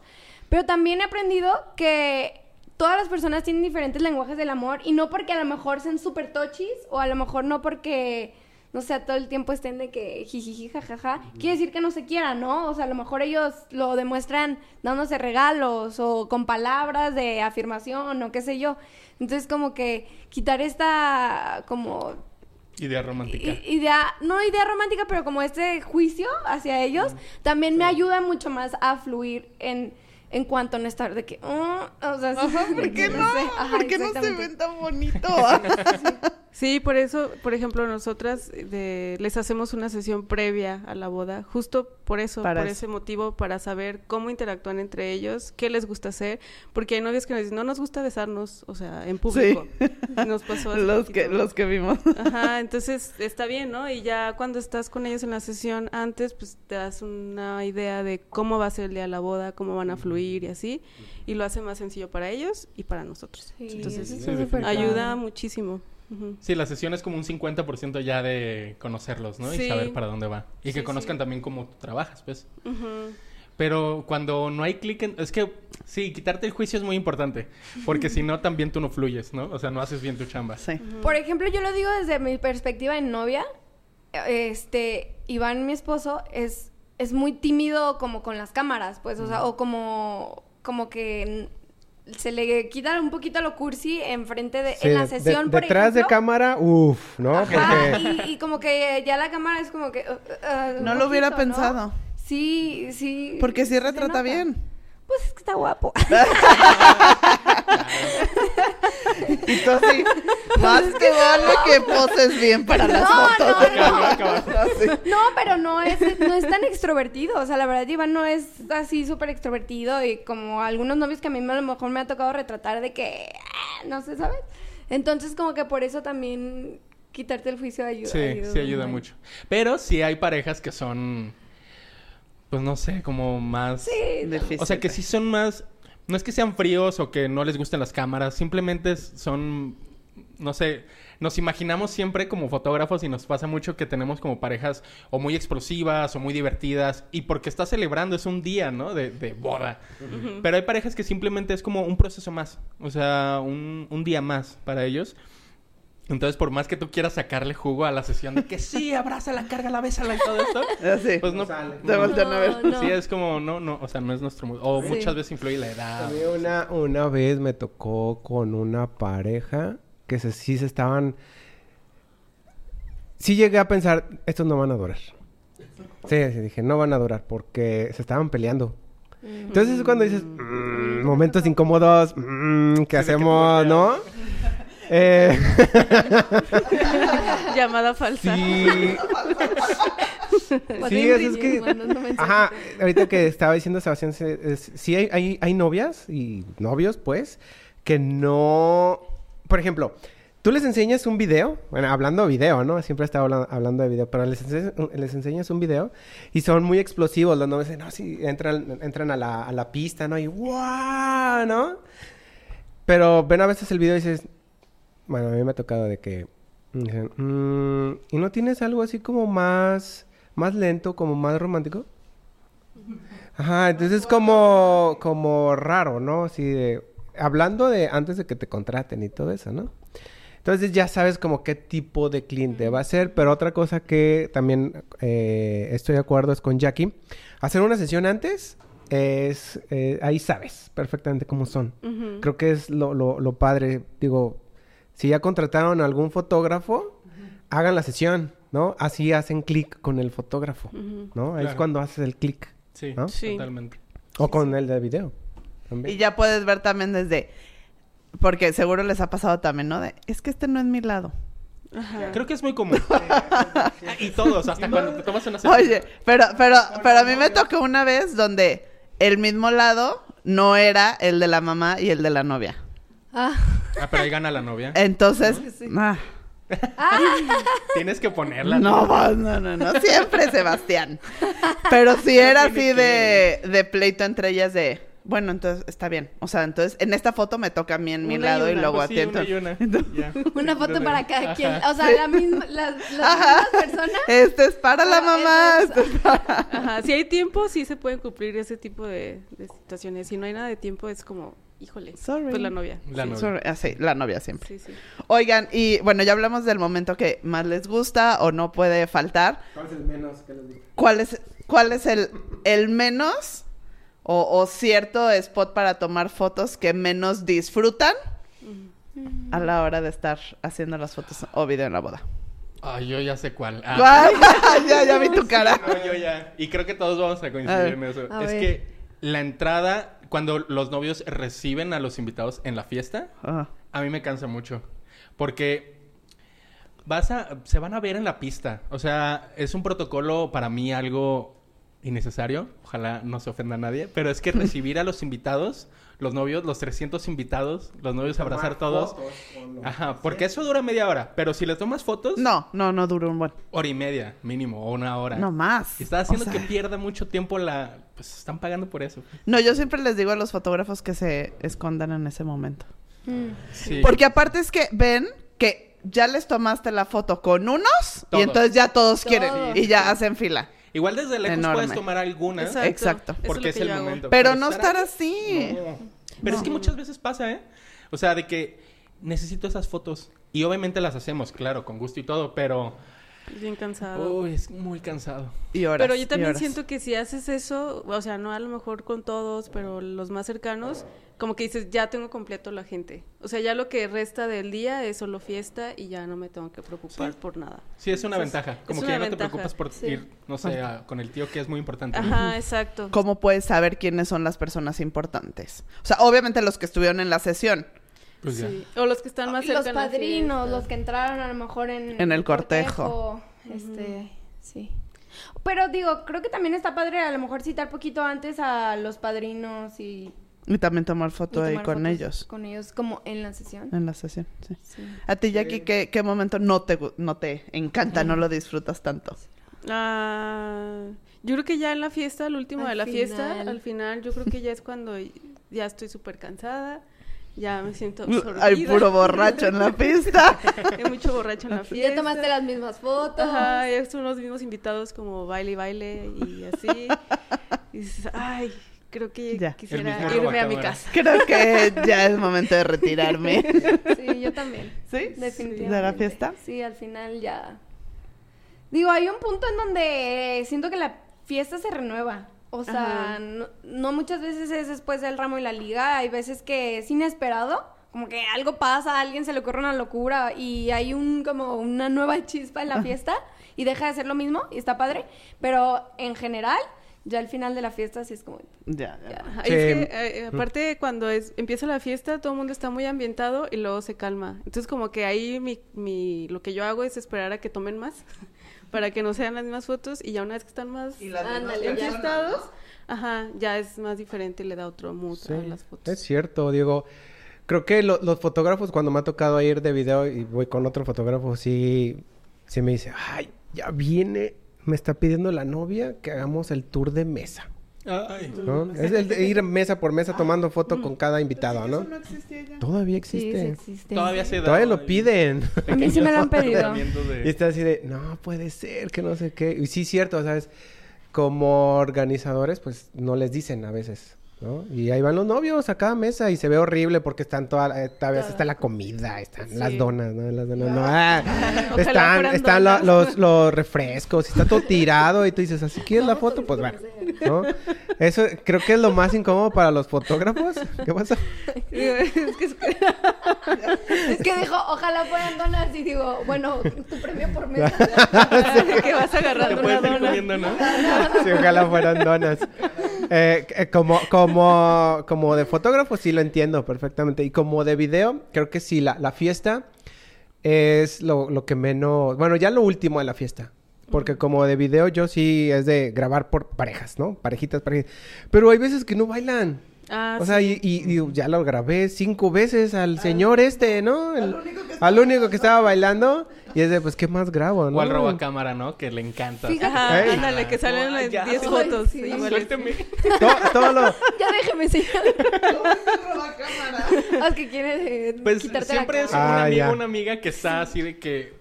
pero también he aprendido que todas las personas tienen diferentes lenguajes del amor y no porque a lo mejor sean súper tochis o a lo mejor no porque no sé, todo el tiempo estén de que jijiji, jajaja, quiere decir que no se quieran, ¿no? O sea, a lo mejor ellos lo demuestran dándose regalos o con palabras de afirmación o qué sé yo. Entonces, como que quitar esta, como, Idea romántica. idea, no idea romántica, pero como este juicio hacia ellos, también me ayuda mucho más a fluir en, en cuanto a no estar de que, "Mm", o sea, sí, Ajá, ¿por qué no? sé. Ajá, ¿Por qué no se ven tan bonito? Sí, por eso, por ejemplo, nosotras eh, de- les hacemos una sesión previa a la boda, justo por eso, Para por eso. ese motivo, para saber cómo interactúan entre ellos, qué les gusta hacer, porque hay novios que nos dicen, no nos gusta besarnos, o sea, en público. Nos pasó los, que, los que vimos. Ajá, entonces está bien, ¿no? Y ya cuando estás con ellos en la sesión antes, pues te das una idea de cómo va a ser el día de la boda, cómo van a fluir y así, y lo hace más sencillo para ellos y para nosotros. Sí, Entonces, eso sí, ayuda padre. Sí, la sesión es como un 50% ya de conocerlos, ¿no? Y saber para dónde va. Y que conozcan sí. también cómo trabajas, pues. Pero cuando no hay clic en... Es que, sí, quitarte el juicio es muy importante. Porque si no, también tú no fluyes, ¿no? O sea, no haces bien tu chamba. Sí. Por ejemplo, yo lo digo desde mi perspectiva de novia. Este, Iván, mi esposo, es, es muy tímido como con las cámaras, pues, o sea, o como, como que se le quita un poquito lo cursi enfrente de, Sí, en la de- sesión, por detrás de cámara, uff, ¿no? Ajá, Porque y, y como que ya la cámara es como que... uh, uh, un No lo hubiera pensado. Sí, sí. Porque sí se retrata bien. Pues es que está guapo. Y tú así, más que vale que poses bien para las No, fotos. no, no. Pero no es, no es tan extrovertido. O sea, la verdad, Iván no es así súper extrovertido y como algunos novios que a mí a lo mejor me ha tocado retratar de que, ah, no sé, ¿sabes? Entonces, como que por eso también quitarte el juicio ayuda. Sí, sí ayuda un buen. mucho. Pero sí hay parejas que son... Pues no sé, como más... Sí, Difícil. O sea, que sí son más... No es que sean fríos o que no les gusten las cámaras, simplemente son, no sé, nos imaginamos siempre como fotógrafos y nos pasa mucho que tenemos como parejas o muy explosivas o muy divertidas y porque está celebrando es un día, ¿no? De, de boda. Pero hay parejas que simplemente es como un proceso más, o sea, un, un día más para ellos. Entonces, por más que tú quieras sacarle jugo a la sesión de que sí, abrázala, cárgala, bésala y todo esto, Así. pues no, sale. Te voltean a ver. No, no. Sí, es como, no, no, o sea, no es nuestro... O Sí. muchas veces influye la edad. A mí una, una vez me tocó con una pareja que se, sí se estaban... Sí llegué a pensar, estos no van a durar. Sí, sí, dije, no van a durar porque se estaban peleando. Entonces es cuando dices, "Mm, momentos incómodos, mm, ¿qué Sí, hacemos, no? Eh, Llamada falsa. sí, Sí, es Ingrid que... Ajá, ahorita que estaba diciendo Sebastián, se- es- sí hay, hay, hay novias y novios, pues, que no... Por ejemplo, tú les enseñas un video, bueno, hablando de video, ¿no? Siempre he estado habla- hablando de video, pero les, ense- les enseñas un video y son muy explosivos. Los novios dicen, no, sí, entran, entran a, la, a la pista, ¿no? Y ¡guau! ¿no? Pero ven a veces el video y dices, bueno, a mí me ha tocado de que dicen, "Mm, ¿y no tienes algo así como más, más lento, como más romántico? Ajá, entonces es como, como raro, ¿no? Así de, hablando de antes de que te contraten y todo eso, ¿no? Entonces ya sabes como qué tipo de cliente va a ser, pero otra cosa que también eh, estoy de acuerdo es con Jackie, hacer una sesión antes es, eh, ahí sabes perfectamente cómo son. Creo que es lo, lo, lo padre. Digo, si ya contrataron a algún fotógrafo, hagan la sesión, ¿no? Así hacen clic con el fotógrafo. ¿no? Ahí es Claro. cuando haces el clic. Sí, ¿no? Sí. totalmente. O con el de video. Y ya puedes ver también desde... Porque seguro les ha pasado también, ¿no? De, es que este no es mi lado. Ajá. Creo que es muy común. y todos, hasta cuando te tomas una sesión. Oye, pero, pero, pero a mí me tocó una vez donde el mismo lado no era el de la mamá y el de la novia. Ah, Ah, pero ahí gana la novia. Entonces, ah, Tienes que ponerla. no, no, no, no, siempre Sebastián. Pero si era así de, de pleito entre ellas de, bueno, entonces está bien. O sea, entonces en esta foto me toca a mí en mi Una lado y, una. luego Pues a sí, ti. una y entonces- una. Ya. una foto Entonces, para cada ajá. quien. O sea, la misma, las, las mismas personas. Este es para la Ah, mamá. este es para- Ajá, si hay tiempo, sí se pueden cumplir ese tipo de, de situaciones. Si no hay nada de tiempo, es como, híjole, Sorry. pues la novia. La sí. novia. Sorry, ah, sí, la novia siempre. Sí, sí. Oigan, y bueno, ya hablamos del momento que más les gusta o no puede faltar. ¿Cuál es el menos que les gusta? ¿Cuál es, cuál es el, el menos o, o cierto spot para tomar fotos que menos disfrutan a la hora de estar haciendo las fotos o video en la boda? Ay, yo ya sé cuál. Ah, ¿Cuál? ya, ya vi tu cara. No, yo ya. Y creo que todos vamos a A coincidir ver. en eso. A es ver. que la entrada cuando los novios reciben a los invitados en la fiesta, Ajá. a mí me cansa mucho. Porque vas a, se van a ver en la pista. O sea, es un protocolo para mí algo innecesario. Ojalá no se ofenda a nadie. Pero es que recibir a los invitados, los novios, los 300 invitados, los novios abrazar todos. Ajá, porque eso dura media hora. Pero si le tomas fotos, No, no, no duró un buen. hora y media mínimo, o una hora. No más. Y está haciendo O sea, que pierda mucho tiempo la... Pues están pagando por eso. No, yo siempre les digo a los fotógrafos que se escondan en ese momento. Mm. Sí. Porque aparte es que ven que ya les tomaste la foto con unos Todos. y entonces ya todos, quieren y ya hacen fila. Igual desde lejos Enorme. puedes tomar algunas. Exacto. Eso Porque es, el momento. Pero no estar ahí- así. No. Pero es que muchas veces pasa, ¿eh? O sea, de que necesito esas fotos. Y obviamente las hacemos, claro, con gusto y todo, pero... Bien cansado. Uy, es muy cansado. Y horas. Pero yo y también horas. siento que si haces eso, o sea, no a lo mejor con todos, pero los más cercanos, como que dices, ya tengo completo la gente. O sea, ya lo que resta del día es solo fiesta y ya no me tengo que preocupar Sí. por nada. Sí, es una Entonces, ventaja. es Como que una ya no te preocupas por sí. ir, no sé, a- con el tío, que es muy importante. Ajá, exacto. ¿Cómo puedes saber quiénes son las personas importantes? O sea, obviamente los que estuvieron en la sesión. Pues ya. Sí. O los que están más cerca Los padrinos, fiesta. los que entraron a lo mejor en, En el cortejo. Este, sí. Pero digo, creo que también está padre a lo mejor citar poquito antes a los padrinos y, Y también tomar foto ahí tomar con fotos ellos. Con ellos como en la sesión. En la sesión, sí. Sí. A ti, Jackie, ¿qué, qué momento no te, no te encanta, no lo disfrutas tanto? Ah, yo creo que ya en la fiesta, el último Al de la fiesta, final. al final, yo creo que ya es cuando ya estoy súper cansada, ya me siento absorbida. Hay puro borracho en la pista. Hay mucho borracho en la fiesta. Ya tomaste las mismas fotos. Ajá, ya son los mismos invitados como baile y baile y así. Y dices, ay, creo que Ya. quisiera irme a mi casa. Creo que ya es momento de retirarme. Sí, yo también. ¿Sí? Definitivamente. ¿De la fiesta? Sí, al final ya. Digo, hay un punto en donde siento que la fiesta se renueva. O sea, no, no muchas veces es después del ramo y la liga. Hay veces que es inesperado. Como que algo pasa, a alguien se le ocurre una locura y hay un como una nueva chispa en la fiesta y deja de ser lo mismo y está padre. Pero en general, ya al final de la fiesta sí es como... Ya, ya. Ya. Ajá, Sí. y es que, eh, aparte, cuando es, empieza la fiesta, todo el mundo está muy ambientado y luego se calma. Entonces, como que ahí mi, mi, lo que yo hago es esperar a que tomen más para que no sean las mismas fotos y ya una vez que están más Y las demás Ándale, ajá, ya es más diferente y le da otro mood Sí, a las fotos. es cierto, Diego. Creo que lo- los fotógrafos, cuando me ha tocado ir de video y voy con otro fotógrafo, sí, sí me dice, ay, ya viene, me está pidiendo la novia que hagamos el tour de mesa. Ay. ¿no? Es el de ir mesa por mesa tomando foto con cada invitado, ¿no? no existía ya. Todavía Sí, sí existe. Todavía se da. Todavía lo piden. A mí sí me lo han pedido. Y está así de, no puede ser, que no sé qué. Y sí, cierto, ¿sabes? Como organizadores, pues no les dicen a veces, ¿no? Y ahí van los novios a cada mesa y se ve horrible porque están todas, eh, todavía está la comida, están las Sí. donas, ¿no? Las donas, no, ah, Ojalá están, están los, los refrescos, y está todo tirado y tú dices, ¿así quieres la foto? Pues bueno, ¿no? Eso creo que es lo más incómodo para los fotógrafos. ¿Qué pasa? es que es- Es que dijo, ojalá fueran donas. Y digo, bueno, tu premio por mesa. que vas Te agarrando puedes una ir dona. comiendo, ¿no? Si ojalá fueran donas. Eh, eh, como, como, como de fotógrafo sí lo entiendo perfectamente. Y como de video, creo que sí, la, la fiesta es lo, lo que menos... Bueno, ya lo último de la fiesta. Porque como de video yo sí es de grabar por parejas, ¿no? Parejitas, parejitas. Pero hay veces que no bailan. Ah, o sea, y, y- y ya lo grabé cinco veces al señor este, ¿no? El- al único que estaba bailando. Y es de, pues, ¿qué más grabo, no? O al robacámara, ¿no? Que le encanta. Fíjate. Ajá, Ey. ándale, que salen las ya. 10 Ay, fotos. sí. iguales. Suélteme. Todo, todo lo... Ya déjeme señor. Es que quiere eh, Pues quitarte siempre la es un Ah, amigo ya. una amiga que está así de que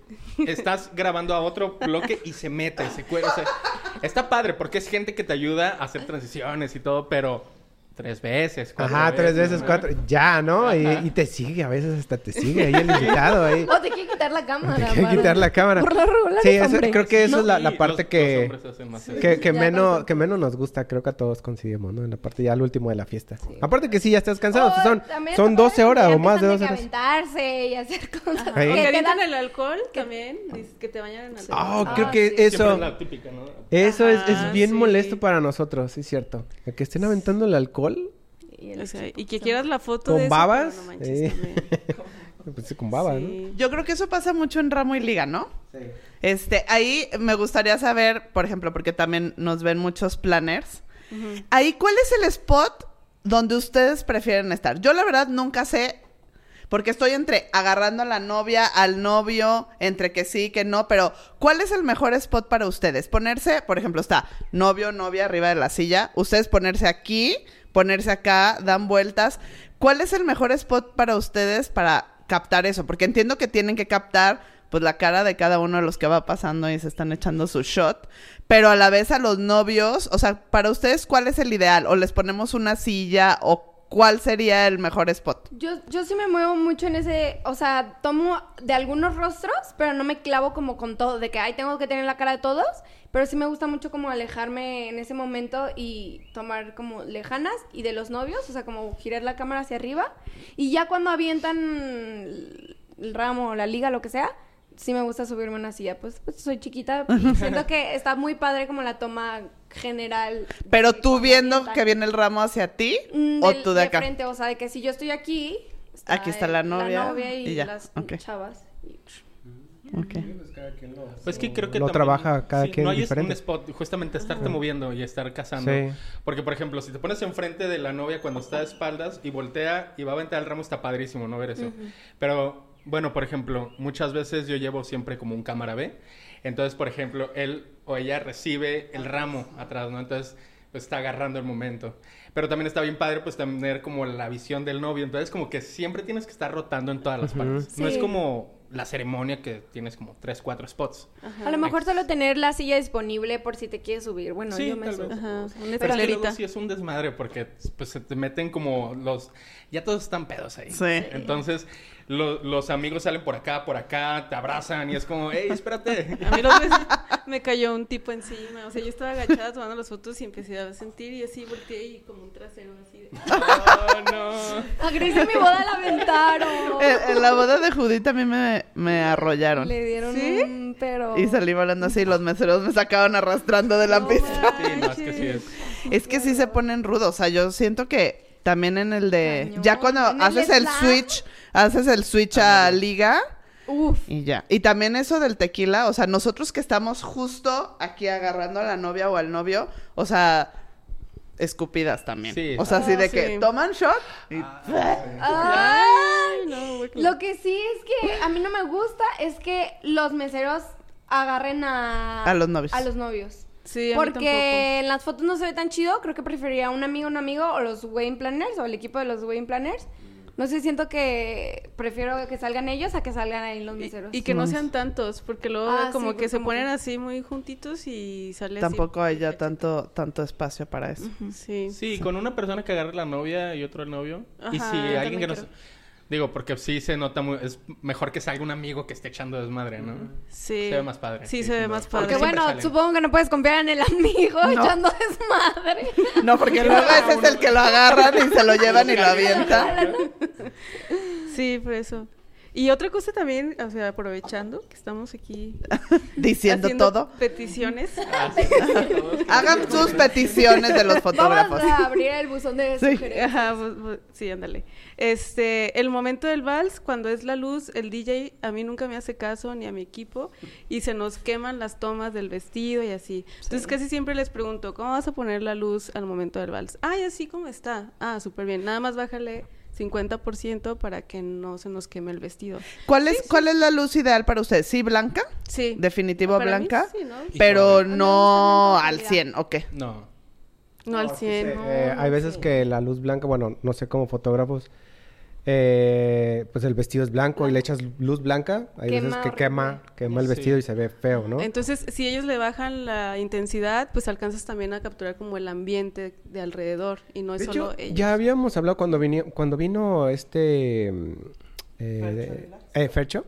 estás grabando a otro bloque y se mete, se cuela. o sea, está padre porque es gente que te ayuda a hacer transiciones y todo, pero tres veces, cuatro Ajá, tres veces, ¿no? cuatro. Ya, ¿no? Y, y te sigue, a veces hasta te sigue ahí el invitado ahí. O te quiere quitar la cámara. Te quiere quitar la cámara. Por lo regular Sí, eso- creo que eso No, es la, la parte los que, hacen más que, que menos, que menos nos gusta. Creo que a todos coincidimos, ¿no? En la parte ya al último de la fiesta. Aparte que sí, ya estás cansado. O son son está 12 padre horas que o más de ya 12 empiezan horas. aventarse y hacer cosas. Que que te dan- el alcohol también, que te bañan en alcohol. Oh, Ah, creo que sí. Siempre eso... es la típica, ¿no? Eso es, bien sí. molesto para nosotros, sí es cierto. Que estén aventando el alcohol. Y el O sea, equipo. y que quieras la foto ¿Con de eso, babas? pero no manches, Sí. Pues con baba, ¿no? Sí. Yo creo que eso pasa mucho en ramo y liga, ¿no? Sí. Este, ahí me gustaría saber, por ejemplo, porque también nos ven muchos planners. Ahí, ¿cuál es el spot donde ustedes prefieren estar? Yo la verdad nunca sé, porque estoy entre agarrando a la novia, al novio, entre que sí, que no, pero ¿cuál es el mejor spot para ustedes? Ponerse, por ejemplo, está novio, novia arriba de la silla, ustedes ponerse aquí, ponerse acá, dan vueltas. ¿Cuál es el mejor spot para ustedes para captar eso? Porque entiendo que tienen que captar pues la cara de cada uno de los que va pasando y se están echando su shot, pero a la vez a los novios, o sea, para ustedes, ¿cuál es el ideal? ¿O les ponemos una silla o cuál sería el mejor spot? Yo, yo sí me muevo mucho en ese, o sea, tomo de algunos rostros, pero no me clavo como con todo, de que, ay, tengo que tener la cara de todos, pero sí me gusta mucho como alejarme en ese momento y tomar como lejanas y de los novios, o sea, como girar la cámara hacia arriba y ya cuando avientan el ramo, la liga, lo que sea, sí me gusta subirme a una silla, pues, pues soy chiquita y siento que está muy padre como la toma general. Pero de tú viendo que viene el ramo hacia ti Mm, o del- tú de acá. frente, o sea, de que si yo estoy aquí, Aquí está la novia y, y ya, las ok. chavas. y- Ok. Pues que creo que Lo también- trabaja cada sí, quien no hay diferente. un spot, justamente estarte moviendo y estar cazando. Sí. Porque, por ejemplo, si te pones enfrente de la novia cuando está de espaldas y voltea y va a aventar el ramo, está padrísimo, ¿no? Ver eso. Pero, bueno, por ejemplo, muchas veces yo llevo siempre como un cámara B. Entonces, por ejemplo, él o ella recibe el ramo atrás, ¿no? Entonces, pues está agarrando el momento. Pero también está bien padre, pues, tener como la visión del novio. Entonces, como que siempre tienes que estar rotando en todas las partes. No es como la ceremonia que tienes como tres, cuatro spots. A lo mejor solo tener la silla disponible por si te quieres subir. Bueno, Sí, yo me subo. Ajá, una Pero es que luego escalerita. sí es un desmadre porque pues se te meten como los... Ya todos están pedos ahí. Sí. Entonces lo- los amigos salen por acá, por acá, te abrazan y es como, hey, espérate. A mí dos veces me cayó un tipo encima. O sea, yo estaba agachada tomando las fotos y empecé a sentir y así volteé y como un trasero así de... Oh, no. A Gris en mi boda la aventaron. En, en la boda de Judith también me, me arrollaron. Le dieron ¿Sí? un pero. Y salí volando así, los meseros me sacaban arrastrando de la No pista. Sí, no, es que sí es. Es que sí se ponen rudos. O sea, yo siento que también en el de. Cañón. Ya cuando el haces el switch, haces el switch a liga Uf. y ya. Y también eso del tequila, o sea, nosotros que estamos justo aquí agarrando a la novia o al novio, o sea, escupidas también. Sí. O sea, así Ah, de sí. que toman shot y Ay. no, güey, Lo que sí es que a mí no me gusta es que los meseros agarren a... A los novios. A los novios. Sí, a mí Porque en las fotos no se ve tan chido. Creo que preferiría un amigo, un amigo, o los wedding planners, o el equipo de los wedding planners. No sé, siento que prefiero que salgan ellos a que salgan ahí los meseros. Y, y que no sean tantos, porque luego Ah, como sí, que se como ponen que- así muy juntitos y sale tampoco así. hay ya tanto, tanto espacio para eso. Sí. Sí, con una persona que agarre la novia y otro el novio. y Ajá, si yo alguien que no... Digo, porque sí se nota muy... Es mejor que salga un amigo que esté echando desmadre, ¿no? Sí. Se ve más padre. Sí, se ve más padre. Porque bueno, salen. supongo que no puedes confiar en el amigo No. echando desmadre. No, porque luego ese es el que lo agarran y se lo llevan y lo avientan. Sí, por eso. Y otra cosa también, o sea, aprovechando que estamos aquí Diciendo todo. peticiones. Ah, sí. Hagan sus peticiones de los Vamos fotógrafos. a abrir el buzón de Sí. sugerencias. Ajá, pues, pues, sí, ándale. Este, el momento del vals, cuando es la luz, el DJ a mí nunca me hace caso ni a mi equipo y se nos queman las tomas del vestido y así. Entonces casi siempre les pregunto, ¿cómo vas a poner la luz al momento del vals? Ay, así como está. Ah, súper bien. Nada más bájale 50% para que no se nos queme el vestido. ¿Cuál es, ¿Cuál es la luz ideal para ustedes? ¿Sí, blanca? Sí. Definitivo Para mí blanca. sí, ¿no? Pero no al gusta 100, ok. No. No al 100. no, Eh, no hay veces 100. que la luz blanca, bueno, no sé cómo fotógrafos, eh, pues el vestido es blanco y le echas luz blanca. Hay Quema veces que quema, quema el Sí. vestido y se ve feo, ¿no? Entonces, si ellos le bajan la intensidad, pues alcanzas también a capturar como el ambiente de alrededor y no es De solo hecho, ellos. ya habíamos hablado cuando vino, cuando vino este mm, de- eh, Fercho.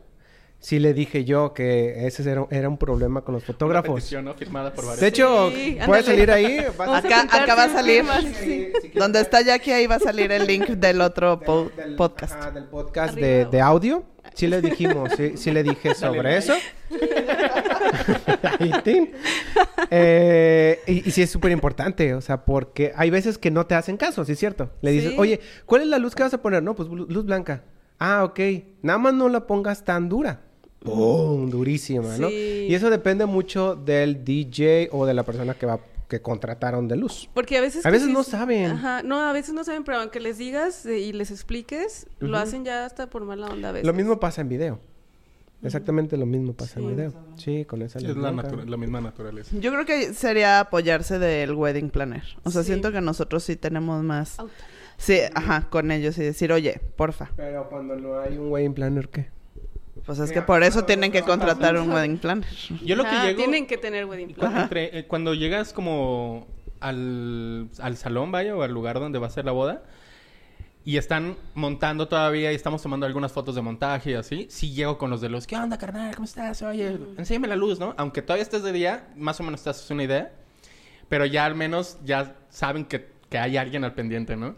Sí le dije yo que ese era, era un problema con los Una fotógrafos. petición, ¿no? Firmada por varios. De hecho, Sí, puede salir ahí. vas- Vamos a Acá, acá va a salir. firmas, Sí, sí. Donde está Jackie, ahí va a salir el link del otro po- del- podcast. ajá, del podcast de, de audio. Sí le dijimos, sí, sí le dije sobre Dale, eso. Eh, y, y sí es súper importante, o sea, porque hay veces que no te hacen caso, sí es cierto. Le dices, Sí. oye, ¿cuál es la luz que vas a poner? No, pues luz blanca. Ah, ok. Nada más no la pongas tan dura. ¡Pum! Durísima, ¿no? Sí. Y eso depende mucho del DJ o de la persona que va que contrataron de luz. Porque a veces... A veces sí no saben. Ajá, no, a veces no saben, pero aunque les digas eh, y les expliques, lo hacen ya hasta por mala onda a veces. Lo mismo pasa en video. Exactamente lo mismo pasa en video. Sí, con esa Es la, misma naturaleza. Yo creo que sería apoyarse del wedding planner. O sea, Sí. siento que nosotros sí tenemos más... Auto. Sí, ajá, con ellos y decir, oye, porfa. Pero cuando no hay un wedding planner, ¿qué? Pues es que por eso tienen que contratar un wedding planner. Yo lo que Ajá, llego... Tienen que tener wedding plan. Cu- entre- eh, cuando llegas como al, al salón, vaya, o al lugar donde va a ser la boda, y están montando todavía y estamos tomando algunas fotos de montaje y así, sí llego con los de luz. ¿Qué onda, carnal? ¿Cómo estás? Oye, enséñame la luz, ¿no? Aunque todavía estés de día, más o menos te haces una idea, pero ya al menos ya saben que, que hay alguien al pendiente, ¿no?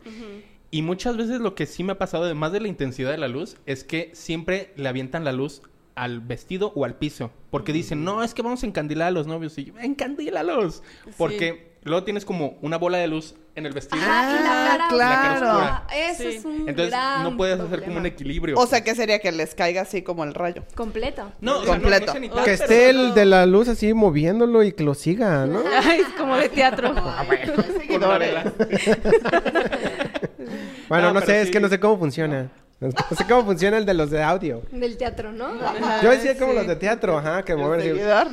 Y muchas veces lo que sí me ha pasado, además de la intensidad de la luz, es que siempre le avientan la luz al vestido o al piso. Porque dicen, no, es que vamos a encandilar a los novios. Y yo, encandílalos. Porque luego tienes como una bola de luz en el vestido. Ah, y la cara claro. oscura. Eso Sí. es un Entonces gran no puedes hacer como un equilibrio. O sea, que sería que les caiga así como el rayo. Completo. no, o sea, no- completo. no sé ni Que tal, Que pero esté el de la luz así moviéndolo y que lo siga, ¿no? Ay, es como de teatro. con una vela. Bueno, No, sé, es que no sé cómo funciona. No sé cómo funciona el de los de audio. Del teatro, ¿no? Yo decía como los de teatro, ajá, que así. seguidor.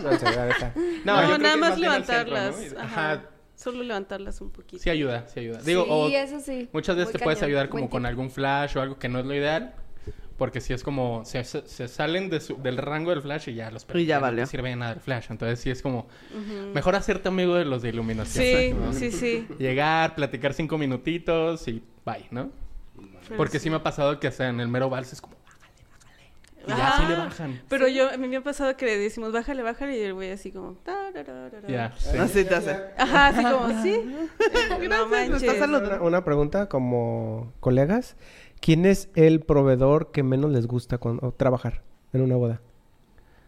No, nada más centro, levantarlas. ¿no? Y- Ajá. Ajá. Solo levantarlas un poquito. Sí ayuda, sí ayuda. Digo, sí, o eso sí. muchas veces Muy te puedes ayudar como Buen con algún flash o algo que no es lo ideal. Porque si es como, se, se- se salen de su- del rango del flash y ya los Y ya no valió. te sirve de nada el flash. Entonces sí es como, mejor hacerte amigo de los de iluminación. Sí, ¿no? sí, sí. Llegar, platicar cinco minutitos y bye, ¿no? Pero Porque sí. me ha pasado que hasta en el mero vals es como, bájale, bájale. Y ya sí le bajan. Pero yo, a mí me ha pasado que le decimos, bájale, bájale, y el güey así como... Ya, sí. Así te hace. Ajá, así como, sí. Gracias, no saludando. Una, una pregunta como colegas. ¿Quién es el proveedor que menos les gusta cuando, trabajar en una boda?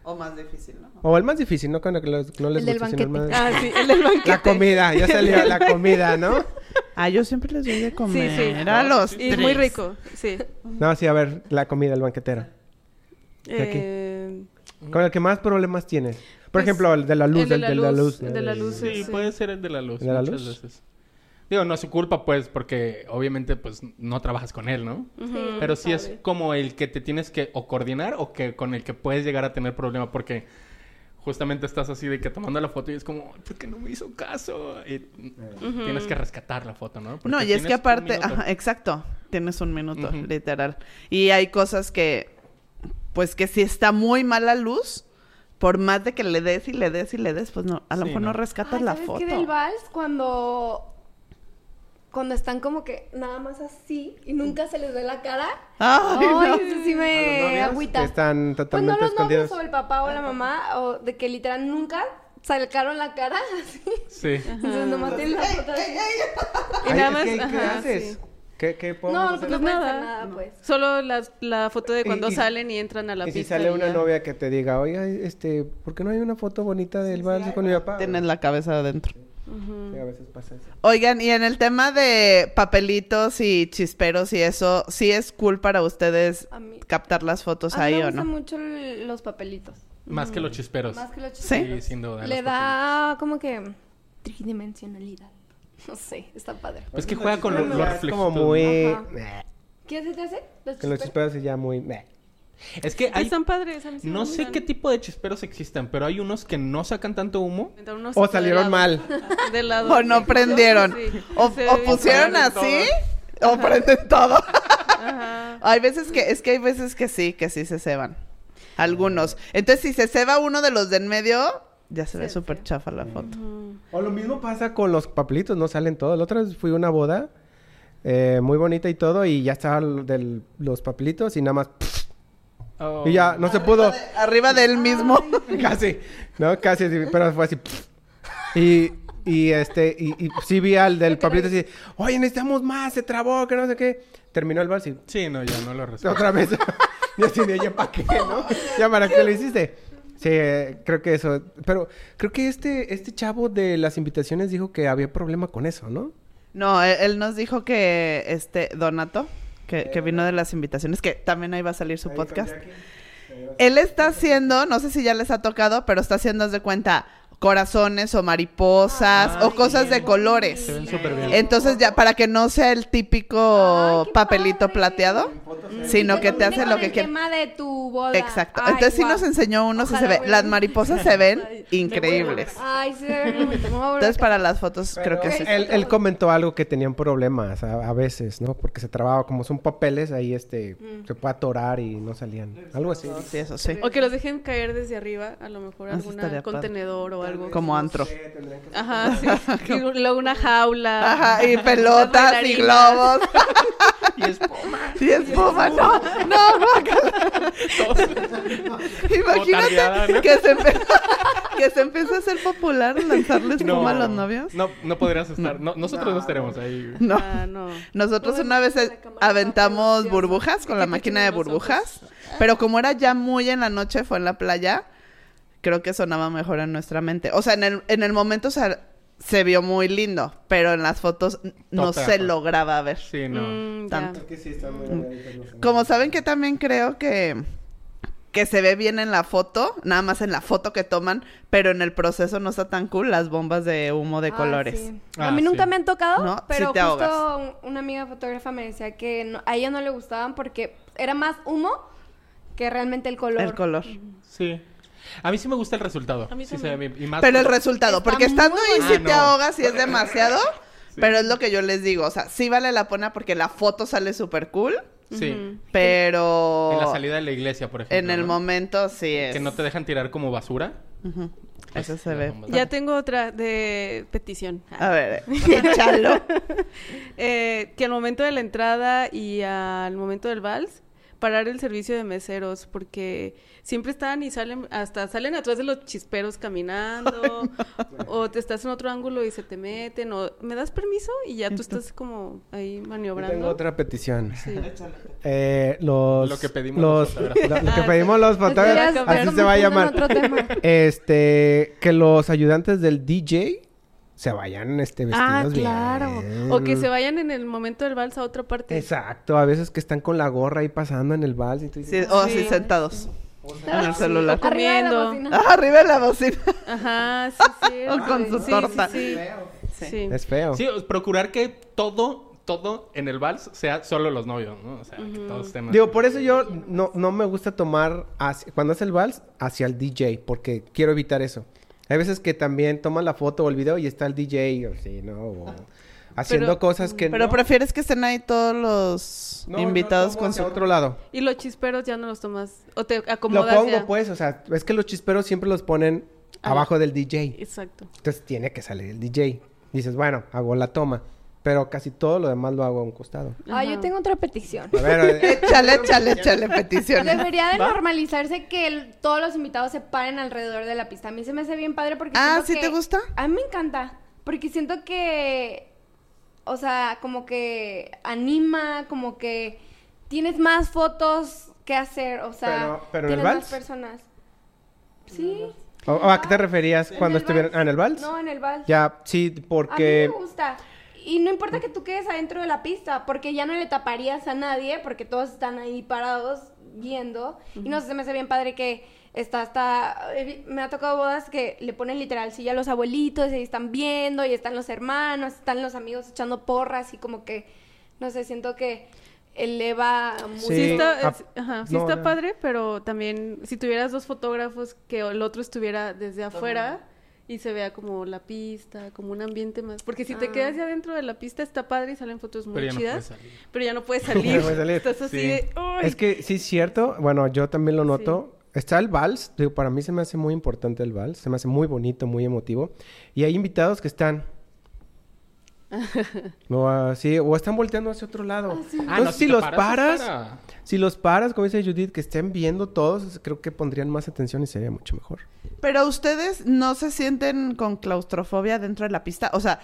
O más difícil, ¿no? O el más difícil, no, Cuando no les El del gusta, sino el banquete. más- Ah, sí, el del banquete. La comida, ya salió la comida, ¿no? Ah, yo siempre les doy de Sí, comer sí. a los Y muy rico, sí. No, sí, a ver, la comida, el banquetero. ¿De aquí? Eh, Con el que más problemas tienes. Por Pues, ejemplo, el de la luz, el de el la de la luz, el de la luz. Sí, Sí. puede ser el de la luz. ¿El de la muchas luz? veces. Digo, no es su culpa, pues, porque obviamente, pues, no trabajas con él, ¿no? ujú. Pero sí es como el que te tienes que o coordinar o que con el que puedes llegar a tener problema porque justamente estás así de que tomando la foto y es como, ¿por qué no me hizo caso? Y tienes que rescatar la foto, ¿no? Porque No, y es que aparte, ajá, exacto, tienes un minuto, literal. Y hay cosas que, pues que si está muy mala luz, por más de que le des y le des y le des, pues no, a lo Sí, mejor no, no. rescatas Ay, la ¿sabes foto. qué del vals? Cuando... Cuando están como que nada más así y nunca se les ve la cara. Ay, Ay, no. eso sí me novios agüita. están Pues no totalmente los novios escondidos. o el papá o la mamá, o de que literal nunca sacaron la cara así. Sí. Entonces nomás tienen la foto así. Y Ay, nada más, ¿Qué ajá, haces? sí. ¿Qué, qué podemos No, hacer? pues no nada. nada, pues. Solo la, la foto de cuando y- salen y entran a la y si pista. sale y una ya. novia que te diga, oiga, este, ¿por qué no hay una foto bonita del vals con mi papá? Tienes la cabeza adentro. Ujú. Sí, a veces pasa eso. Oigan, y en el tema de papelitos y chisperos y eso, ¿sí es cool para ustedes mí, captar las fotos a mí ahí me o gustan no? mucho l- los papelitos. Más que los chisperos. Más que los ¿Sí? chistes. Sí, sin duda. Le da como que tridimensionalidad. No sé, está padre. papeles. Es que juega con los, los Es como muy... Ajá. ¿Qué se te hace? ¿Los Que los chisperos? chisperos es ya muy... meh. Es que hay... Están padres. a mí sí me No sé gustan. qué tipo de chisperos existen, pero hay unos que no sacan tanto humo. Unos O de salieron lado. mal. De lado. O no prendieron. Sí. O, Se o ve bien pusieron así, o prenden todo. Ajá. Hay veces que, es que hay veces que sí, que sí se ceban. Algunos. Entonces, si se ceba uno de los de en medio, ya se ve Sí, súper sí. chafa la foto. O lo mismo pasa con los papelitos, no salen todos. La otra vez fui a una boda eh, muy bonita y todo, y ya estaban del- los papelitos y nada más... Oh. Y ya, no se pudo. Arriba del mismo. Casi, ¿no? Casi, sí, pero fue así. Y, y este, y, y sí vi al del papelito así, oye, necesitamos más, se trabó, que no sé qué. Terminó el vals y Sí, no, ya no lo resuelvo. otra vez. y así de, ya para qué, ¿no? Ya para qué lo hiciste. Sí, eh, creo que eso. Pero creo que este, este chavo de las invitaciones dijo que había problema con eso, ¿no? No, él, él nos dijo que este Donato, que, que vino de las invitaciones, que también ahí va a salir su podcast. Él está haciendo, no sé si ya les ha tocado, pero está haciendo, haz de cuenta, corazones o mariposas o cosas de sí. colores. Se ven súper bien. Entonces ya, para que no sea el típico Ay, papelito padre. plateado, sino que te hace lo que el quieras. tema de tu boda. Exacto. Ay, Entonces sí guau. nos enseñó uno, sí se ve. Las mariposas se ven increíbles. Ay, sí, me voy a Entonces para las fotos creo que sí. Él, él comentó algo que tenían problemas a, a veces, ¿no? Porque se trababa, como son papeles, ahí este, Mm. se puede atorar y no salían. Algo así. Sí, eso sí. O que los dejen caer desde arriba, a lo mejor algún padre. contenedor o algo. Como antro. Ajá, sí. Y luego una jaula. Ajá, y pelotas y globos. Y espuma. Y espuma, no, no, guácala. Imagínate que, se empe- que se empezó a hacer popular lanzarle espuma a los novios. No, no podrías estar. No, nosotros no estaremos ahí. No. Ah, no. Nosotros una vez aventamos burbujas con la ¿Qué máquina de burbujas, pero como era ya muy en la noche, fue en la playa, creo que sonaba mejor en nuestra mente. O sea, en el, en el momento o sea, se vio muy lindo, pero en las fotos no se lograba ver. Sí, no. Mm. Tanto. Mm. Como saben que también creo que que se ve bien en la foto, nada más en la foto que toman, pero en el proceso no está tan cool las bombas de humo de Ah, colores. sí. Ah, a mí nunca sí. me han tocado, No, sí pero te justo ahogas. una amiga fotógrafa me decía que no- a ella no le gustaban porque era más humo que realmente el color. El color. Sí. A mí sí me gusta el resultado. A mí sí se ve también. bien. Y más Pero el resultado, Está porque estando ahí bueno. sí te Ah, no. ahogas y es demasiado, pero es lo que yo les digo, o sea, sí vale la pena porque la foto sale súper cool, Sí. Pero En la salida de la iglesia, por ejemplo. en el ¿no? momento sí es. Que no te dejan tirar como basura. Ujú. Eso Pues, se ve. Ya tengo otra de petición. A ver, échalo. Eh, que al momento de la entrada y al momento del vals, parar el servicio de meseros, porque siempre están y salen, hasta salen atrás de los chisperos caminando, o te estás en otro ángulo y se te meten, o me das permiso y ya tú estás como ahí Yo maniobrando. tengo otra petición. Sí. Eh, los, Lo que pedimos los, los fotógrafos. lo, lo que pedimos los fotógrafos, así se va a llamar. otro tema. Este, que los ayudantes del DJ se vayan este vestidos Ah, bien. claro. O que se vayan en el momento del vals a otra parte. Exacto, a veces que están con la gorra ahí pasando en el vals y tú Sí, o así Sí. sentados en el celular. Arriba la comiendo. bocina. Ah, arriba de la bocina. Ajá, sí, sí. O con su sí, torta. Sí, sí. Sí. es feo. Sí, procurar que todo, todo en el vals sea solo los novios, ¿no? O sea, que todos estén... Digo, por eso yo no, no me gusta tomar, hacia- cuando hace el vals, hacia el DJ, porque quiero evitar eso. Hay veces que también toman la foto o el video y está el DJ, o sí, ¿no? O haciendo Pero- cosas que Pero no. prefieres que estén ahí todos los No, invitados con hacia su... otro lado. Y los chisperos ya no los tomas. O te Lo acomodas pongo, ya. pues, o sea, es que los chisperos siempre los ponen Ah. abajo del DJ. Exacto. Entonces tiene que salir el DJ. Dices, bueno, hago la toma. Pero casi todo lo demás lo hago a un costado. Ah, yo tengo otra petición. A ver, Échale, échale, échale peticiones. Debería de normalizarse que el- todos los invitados se paren alrededor de la pista. A mí se me hace bien padre porque Ah, ¿sí que- te gusta? A mí me encanta. Porque siento que... O sea, como que anima, como que tienes más fotos que hacer. O sea, Pero- pero en el tienes vals. más personas. Sí. ¿o- ¿A qué te referías cuando el estuvieron ah, en el vals? No, en el vals. Ya, sí, A mí porque... me gusta. Y no importa que tú quedes adentro de la pista, porque ya no le taparías a nadie, porque todos están ahí parados viendo. Y no sé, se me hace bien padre que está hasta... eh, Me ha tocado bodas que le ponen literal silla a los abuelitos y ahí están viendo, y están los hermanos, están los amigos echando porras y como que, no sé, siento que eleva mucho. Sí, Sí, está, es- ajá, sí no, está no. padre, pero también si tuvieras dos fotógrafos que el otro estuviera desde afuera y se vea como la pista, como un ambiente más. Porque si te Ah. quedas ya dentro de la pista está padre y salen fotos muy Pero no chidas, pero ya no puedes salir. No puedes salir. Estás así Sí. de, "Ay". Es que sí es cierto. Bueno, yo también lo noto. Está el vals. Digo, para mí se me hace muy importante el vals. Se me hace muy bonito, muy emotivo. Y hay invitados que están... o así, o están volteando hacia otro lado. Ah, Entonces, no, si los paras, paras, es para- si los paras, como dice Judith, que estén viendo todos, creo que pondrían más atención y sería mucho mejor. Pero ustedes no se sienten con claustrofobia dentro de la pista. O sea,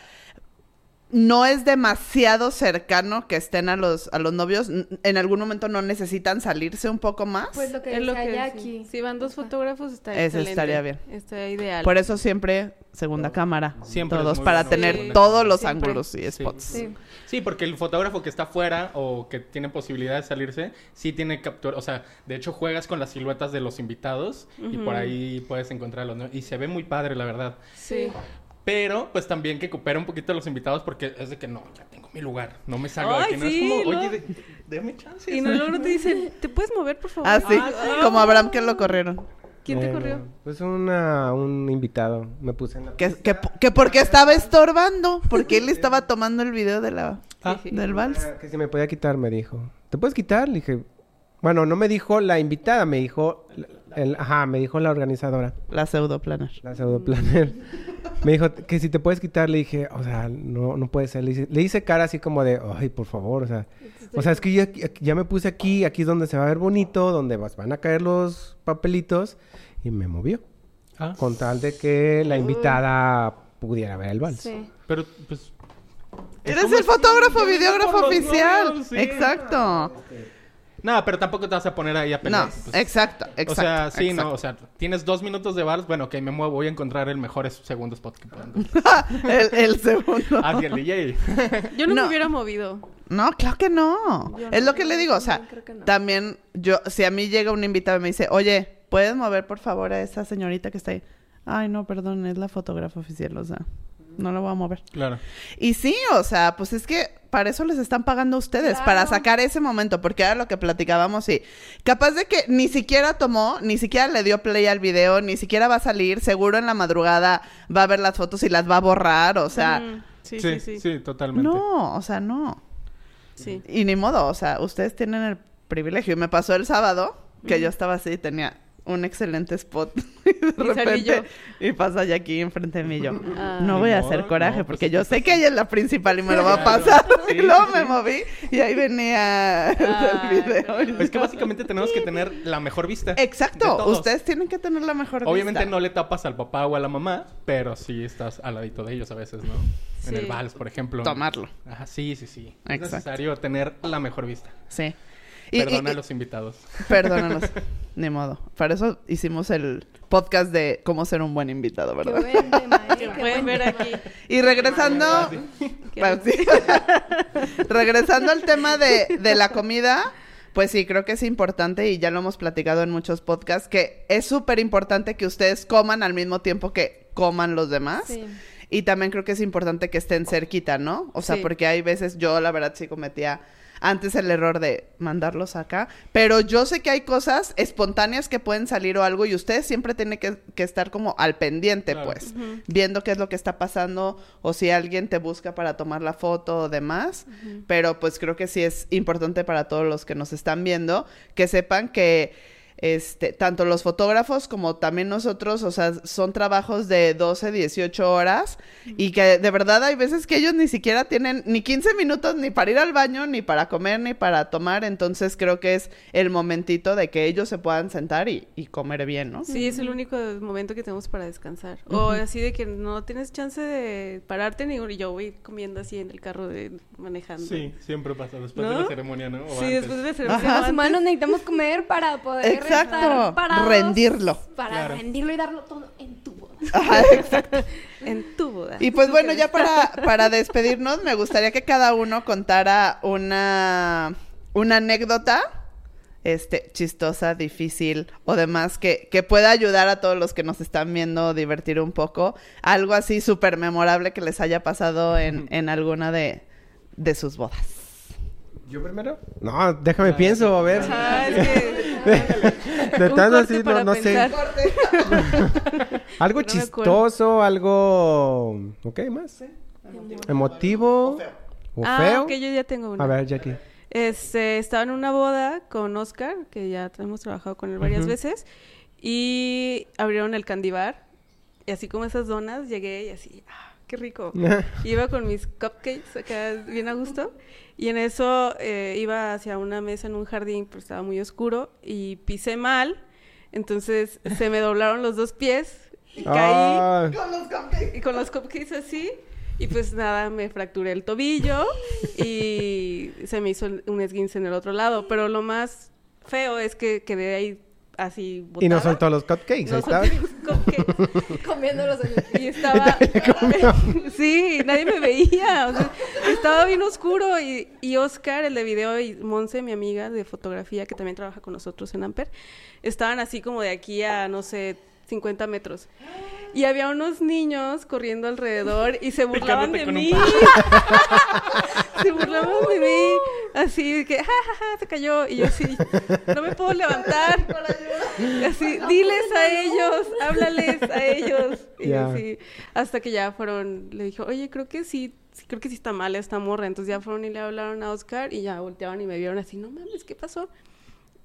no es demasiado cercano que estén a los, a los novios. En algún momento no necesitan salirse un poco más. Pues lo que Es lo decía que Jackie. Si van dos fotógrafos, está Eso excelente. estaría bien. Está ideal. Por eso siempre segunda cámara. Siempre Todos para bueno tener todos los Siempre. ángulos y spots. Sí. Sí, porque el fotógrafo que está afuera o que tiene posibilidad de salirse, sí tiene captura, o sea, de hecho juegas con las siluetas de los invitados y por ahí puedes encontrarlos, ¿no? Y se ve muy padre, la verdad. Sí. Pero, pues también que coopera un poquito a los invitados porque es de que no, ya tengo mi lugar, no me salgo de aquí. No sí, es como, oye, de- déme chance. Y no, luego te dicen, ¿te puedes mover, por favor? Ah, sí. Ah, sí. Como Abraham que lo corrieron. ¿Quién te corrió? Pues una, un invitado. Me puse en la... Que, que, que porque estaba estorbando. Porque él estaba tomando el video de la, Ah. del vals. Ah, Que si me podía quitar, me dijo. ¿Te puedes quitar? Le dije... Bueno, no me dijo la invitada, me dijo... El, ajá, me dijo la organizadora. La pseudoplanar. La pseudoplanner. me dijo que si te puedes quitar, le dije, o sea, no, no puede ser. Le hice, le hice cara así como de, ay, por favor, o sea. O sea, es que ya, ya me puse aquí, aquí es donde se va a ver bonito, donde vas- van a caer los papelitos. Y me movió. Ah, Con tal de que la invitada pudiera ver el vals. Sí. pero pues... es Eres el fotógrafo, videógrafo oficial. novios, sí. Exacto. No, pero tampoco te vas a poner ahí a pelear. No, pues. exacto, exacto. o sea, sí, exacto. no, o sea, tienes dos minutos de bars, bueno, ok, me muevo, voy a encontrar el mejor segundo spot que puedan. el, el segundo. Hacia el DJ. Yo no, No. me hubiera movido. No, claro que no. Yo es no, lo que le digo, o sea, yo creo que no. también yo, si a mí llega un invitado y me dice, oye, ¿puedes mover por favor a esa señorita que está ahí? Ay, no, perdón, es la fotógrafa oficial, o sea, no la voy a mover. Claro. Y sí, o sea, pues es que para eso les están pagando a ustedes, Claro. para sacar ese momento, porque era lo que platicábamos y capaz de que ni siquiera tomó, ni siquiera le dio play al video, ni siquiera va a salir, seguro en la madrugada va a ver las fotos y las va a borrar, o sea, Mm, sí, Sí, sí, sí, sí. totalmente. no, o sea, no. Sí. Y ni modo, o sea, ustedes tienen el privilegio. Y me pasó el sábado que yo estaba así, tenía un excelente spot. Y de Y repente, y pasa ya aquí enfrente de mí y yo. Ah. no voy a hacer coraje no, pues porque yo sé que ella es la principal y me lo va a pasar. Sí, y luego sí, me moví y ahí venía Ah, el video. Es que básicamente tenemos que tener la mejor vista. Exacto, ustedes tienen que tener la mejor Obviamente vista. no le tapas al papá o a la mamá, pero sí estás al ladito de ellos a veces, ¿no? En el vals, por ejemplo. Tomarlo. Ajá, sí, sí, sí. Es necesario tener la mejor vista. Sí. Y- Perdona y- a los invitados. Perdónanos. Ni modo. Para eso hicimos el podcast de cómo ser un buen invitado, Qué ¿verdad? buen tema, ¿eh? Que Qué pueden buen ver tema. aquí. Y regresando, Ah, Bueno, sí. regresando al tema de, de la comida, pues sí, creo que es importante y ya lo hemos platicado en muchos podcasts, que es súper importante que ustedes coman al mismo tiempo que coman los demás. Sí. Y también creo que es importante que estén cerquita, ¿no? O sea, Sí. porque hay veces yo la verdad sí cometía antes el error de mandarlos acá, pero yo sé que hay cosas espontáneas que pueden salir o algo y ustedes siempre tienen que, que estar como al pendiente, Claro. pues, viendo qué es lo que está pasando o si alguien te busca para tomar la foto o demás, pero pues creo que sí es importante para todos los que nos están viendo que sepan que este, tanto los fotógrafos como también nosotros, o sea, son trabajos de 12, 18 horas y que de verdad hay veces que ellos ni siquiera tienen ni 15 minutos ni para ir al baño, ni para comer, ni para tomar, entonces creo que es el momentito de que ellos se puedan sentar y, y comer bien, ¿no? Sí, es el único momento que tenemos para descansar. O así de que no tienes chance de pararte ni y yo voy comiendo así en el carro de manejando. Sí, siempre pasa después de ¿No? la ceremonia, ¿no? O Sí, antes. después de Ajá. ceremonia. Los humanos necesitamos comer para poder Exacto. parados, Rendirlo. Para Claro. rendirlo y darlo todo en tu boda. Ajá, exacto. En tu boda. Y pues bueno, ya para, para despedirnos, me gustaría que cada uno contara una, una anécdota, este, chistosa, difícil o demás, que, que pueda ayudar a todos los que nos están viendo, divertir un poco. Algo así súper memorable que les haya pasado en, en alguna de, de sus bodas. ¿Yo primero? No, déjame pienso, a ver. Ah, es que... De corte así, no, no sé. Algo No chistoso, algo... ¿Ok? ¿Más? Emotivo. ¿O Ah, feo? ok, yo ya tengo. A ver, Jackie. Este, estaba en una boda con Oscar, que ya hemos trabajado con él varias veces, y abrieron el candy bar. Y así como esas donas, llegué y así, ¡ah, qué rico! Iba con mis cupcakes acá bien a gusto. Y en eso eh, iba hacia una mesa en un jardín, pero estaba muy oscuro, y pisé mal. Entonces se me doblaron los dos pies y caí Ah, Con los cupcakes. y con los cupcakes así. Y pues nada, me fracturé el tobillo y se me hizo un esguince en el otro lado. Pero lo más feo es que quedé ahí así Y no botada. soltó los cupcakes, ahí estaba. los cupcakes. Comiéndolos en el... Y estaba... sí, nadie me veía. o sea, estaba bien oscuro. Y, y Oscar, el de video, y Monse, mi amiga de fotografía, que también trabaja con nosotros en Amper, estaban así como de aquí a, no sé, 50 metros. Y había unos niños corriendo alrededor y se burlaban Picándote de mí. se burlaban de mí. Así que, ja, ja, ja, se cayó. Y yo así, no me puedo levantar. Así, diles a ellos, háblales a elos. Y así, hasta que ya fueron, le dijo, oye, creo que sí, sí, creo que sí está mal esta morra. Entonces ya fueron y le hablaron a Oscar y ya volteaban y me vieron así, no mames, ¿qué pasó?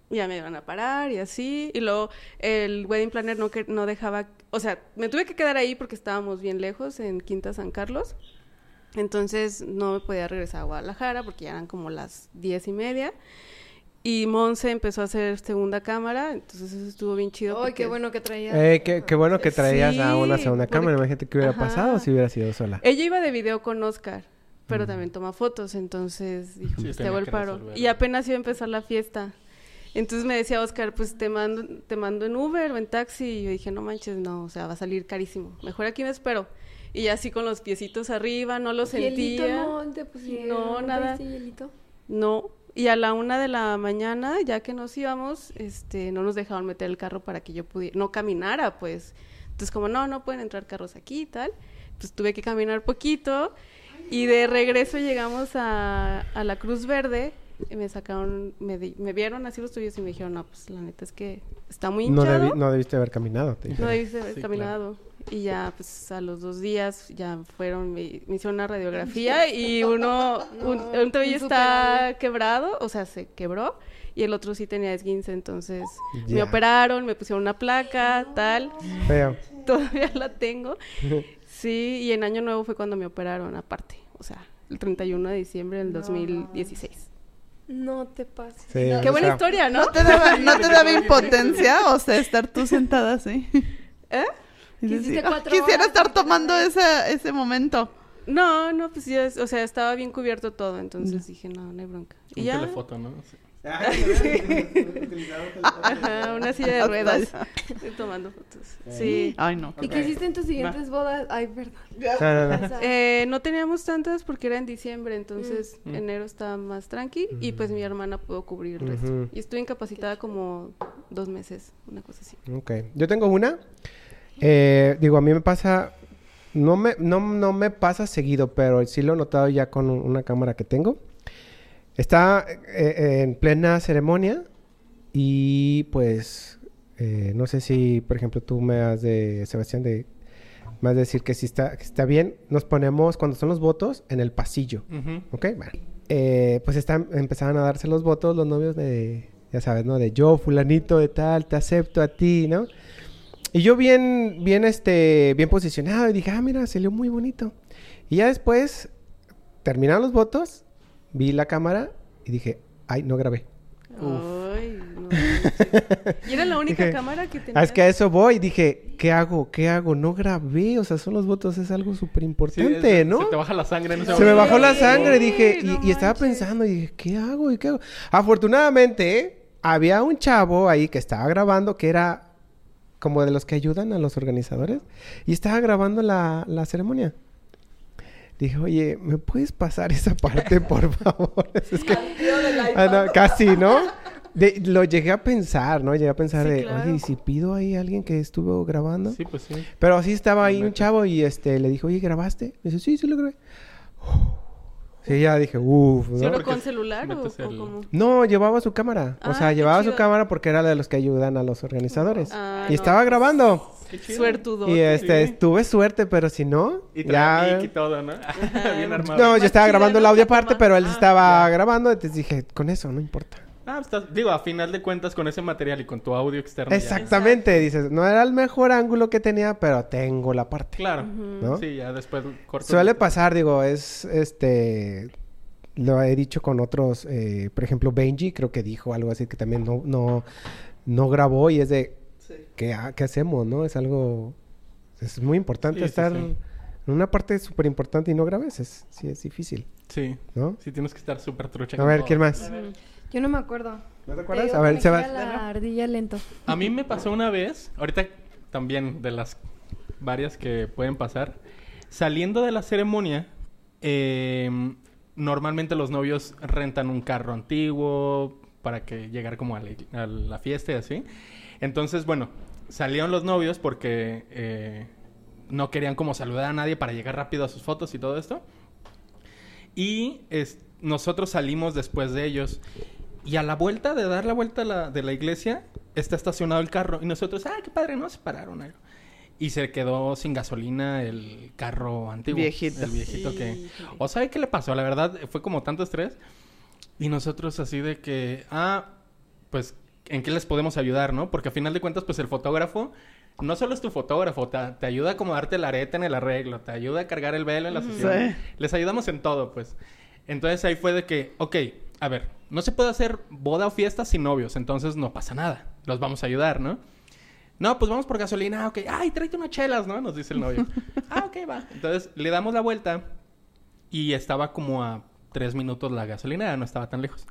Y ya me iban a parar y así. Y luego el wedding planner no, que, no dejaba, o sea, me tuve que quedar ahí porque estábamos bien lejos en Quinta San Carlos. Entonces no me podía regresar a Guadalajara porque ya eran como las diez y media. Y Monse empezó a hacer segunda cámara, entonces eso estuvo bien chido. Ay, porque- qué bueno que traía. Eh, qué, qué bueno que traías a una segunda porque- cámara. Imagínate qué hubiera Ajá. pasado si hubiera sido sola. Ella iba de video con Oscar, pero Mm. también toma fotos, entonces dijo, Sí, pues te hago el paro. Y apenas iba a empezar la fiesta. Entonces me decía Oscar, pues te mando, te mando en Uber o en taxi. Y yo dije, no manches, no, o sea, va a salir carísimo. Mejor aquí me espero. Y así con los piecitos arriba, no lo Hielito, sentía. no, te pusieron, No, nada. hielito? No. Y a la una de la mañana, ya que nos íbamos, este, no nos dejaron meter el carro para que yo pudiera, no caminara, pues. Entonces, como no, no pueden entrar carros aquí y tal. Pues tuve que caminar poquito. Y de regreso llegamos a, a la Cruz Verde. Y me sacaron, me, di- me vieron así los tuyos y me dijeron, no, pues la neta es que está muy No, hinchado. debi- no debiste haber caminado. te No debiste haber Sí, caminado. Y ya, pues a los dos días ya fueron, me, me hicieron una radiografía y uno, un, No, un tobillo está quebrado, o sea, se quebró. Y el otro sí tenía esguince, entonces me operaron, me pusieron una placa, tal. Feo. Todavía la tengo. Sí, y en Año Nuevo fue cuando me operaron aparte. O sea, el 31 de diciembre del 2016. No te pases. Sí, Qué o buena sea, historia, ¿no? ¿No te daba, no te daba impotencia? O sea, estar tú sentada así. ¿Eh? Y Quisiste decir, "Ah, cuatro quisiera horas estar tomando salga". ese, ese momento. No, no, pues ya, es- o sea, estaba bien cubierto todo, entonces dije, no, no hay bronca. Y ya, telefoto, ¿no? Sí. ajá, una silla de ruedas, tomando fotos. Sí. Ay, no. ¿Y qué hiciste en tus siguientes bodas? Ay, perdón. Eh, no teníamos tantas porque era en diciembre, entonces Mm. enero estaba más tranqui y pues mi hermana pudo cubrir el resto. Ujú. Y estuve incapacitada como dos meses, una cosa así. Ok. Yo tengo una. Eh, digo, a mí me pasa. No me, no, no me pasa seguido, pero sí lo he notado ya con un- una cámara que tengo. Está eh, eh, en plena ceremonia y pues eh, no sé si, por ejemplo, tú me has de, Sebastián, de, me has de decir que si está, que está bien. Nos ponemos, cuando son los votos, en el pasillo. Ujú. ¿Ok? Bueno. Eh, pues están, empezaban a darse los votos los novios de, ya sabes, ¿no? De yo, fulanito de tal, te acepto a ti, ¿no? Y yo bien, bien, este, bien posicionado y dije, ah, mira, salió muy bonito. Y ya después, terminaron los votos, vi la cámara y dije, ay, no grabé. Ay, no y era la única Dije, cámara que tenía. Ah, es que a eso voy. Dije, ¿qué hago? ¿Qué hago? No grabé. O sea, son los votos, es algo súper importante, ¿no? Se te baja la sangre en ese Se me bajó la sangre, dije, no y, y estaba pensando, y dije, ¿qué hago? ¿Y qué hago? Afortunadamente, había un chavo ahí que estaba grabando que era como de los que ayudan a los organizadores y estaba grabando la, la ceremonia. Dije, oye, ¿me puedes pasar esa parte, por favor? es que... Ah, no, casi, ¿no? De- lo llegué a pensar, ¿no? Llegué a pensar Sí, de, claro. oye, ¿y si pido ahí a alguien que estuvo grabando? Sí, pues sí. Pero sí estaba ahí un chavo y este le dijo, oye, ¿grabaste? Me dice, sí, sí lo grabé. Sí, ya dije, uff, ¿no? Sí, ¿Pero porque con celular o, el- cómo? No, llevaba su cámara. o Ah, sea, llevaba su cámara porque era de los que ayudan a los organizadores. Ah, y no, estaba grabando. Qué chido. Suertudo. Y este, sí. tuve suerte, pero si no, Y ya... y todo, ¿no? Bien armado. No, yo estaba grabando el audio aparte, toma. pero él Ah, estaba grabando, entonces dije, con eso, no importa. Ah, estás- digo, a final de cuentas, con ese material y con tu audio externo. ya- Exactamente, dices, no era el mejor ángulo que tenía, pero tengo la parte. Claro. ¿No? Sí, ya después corto. Suele pasar, digo, es este. Lo he dicho con otros, eh, por ejemplo, Benji, creo que dijo algo así que también no, no, no grabó y es de. ¿qué, ha- qué hacemos, no? Es algo. Es muy importante Sí, sí, estar sí. Una parte súper importante y no grabes, es, sí es difícil, Sí. ¿no? Sí, tienes que estar súper trucha. A ver. ¿quién más? Yo no me acuerdo. ¿No te acuerdas? A ver, gira la ardilla lento. A mí me pasó una vez, ahorita también de las varias que pueden pasar, saliendo de la ceremonia, eh, normalmente los novios rentan un carro antiguo para que llegar como a la, ig- a la fiesta y así. Entonces, bueno, salieron los novios porque eh, no querían como saludar a nadie para llegar rápido a sus fotos y todo esto. Y es- nosotros salimos después de ellos. Y a la vuelta de dar la vuelta la- de la iglesia, está estacionado el carro. Y nosotros, ah, qué padre, ¿no? Se pararon. algo. Y se quedó sin gasolina el carro antiguo. Viejito. El viejito que... O sabe qué le pasó, la verdad, fue como tanto estrés. Y nosotros así de que, ah, pues, ¿en qué les podemos ayudar, no? Porque a final de cuentas, pues el fotógrafo no solo es tu fotógrafo, te, te ayuda a acomodarte la areta en el arreglo, te ayuda a cargar el velo en la sesión. Sí. Les ayudamos en todo, pues. Entonces ahí fue de que, ok, a ver, no se puede hacer boda o fiesta sin novios, entonces no pasa nada. Los vamos a ayudar, ¿no? No, pues vamos por gasolina, ah, ok. Ay, tráete unas chelas, ¿no? Nos dice el novio. ah, ok, va. Entonces le damos la vuelta y estaba como a tres minutos la gasolina, no estaba tan lejos.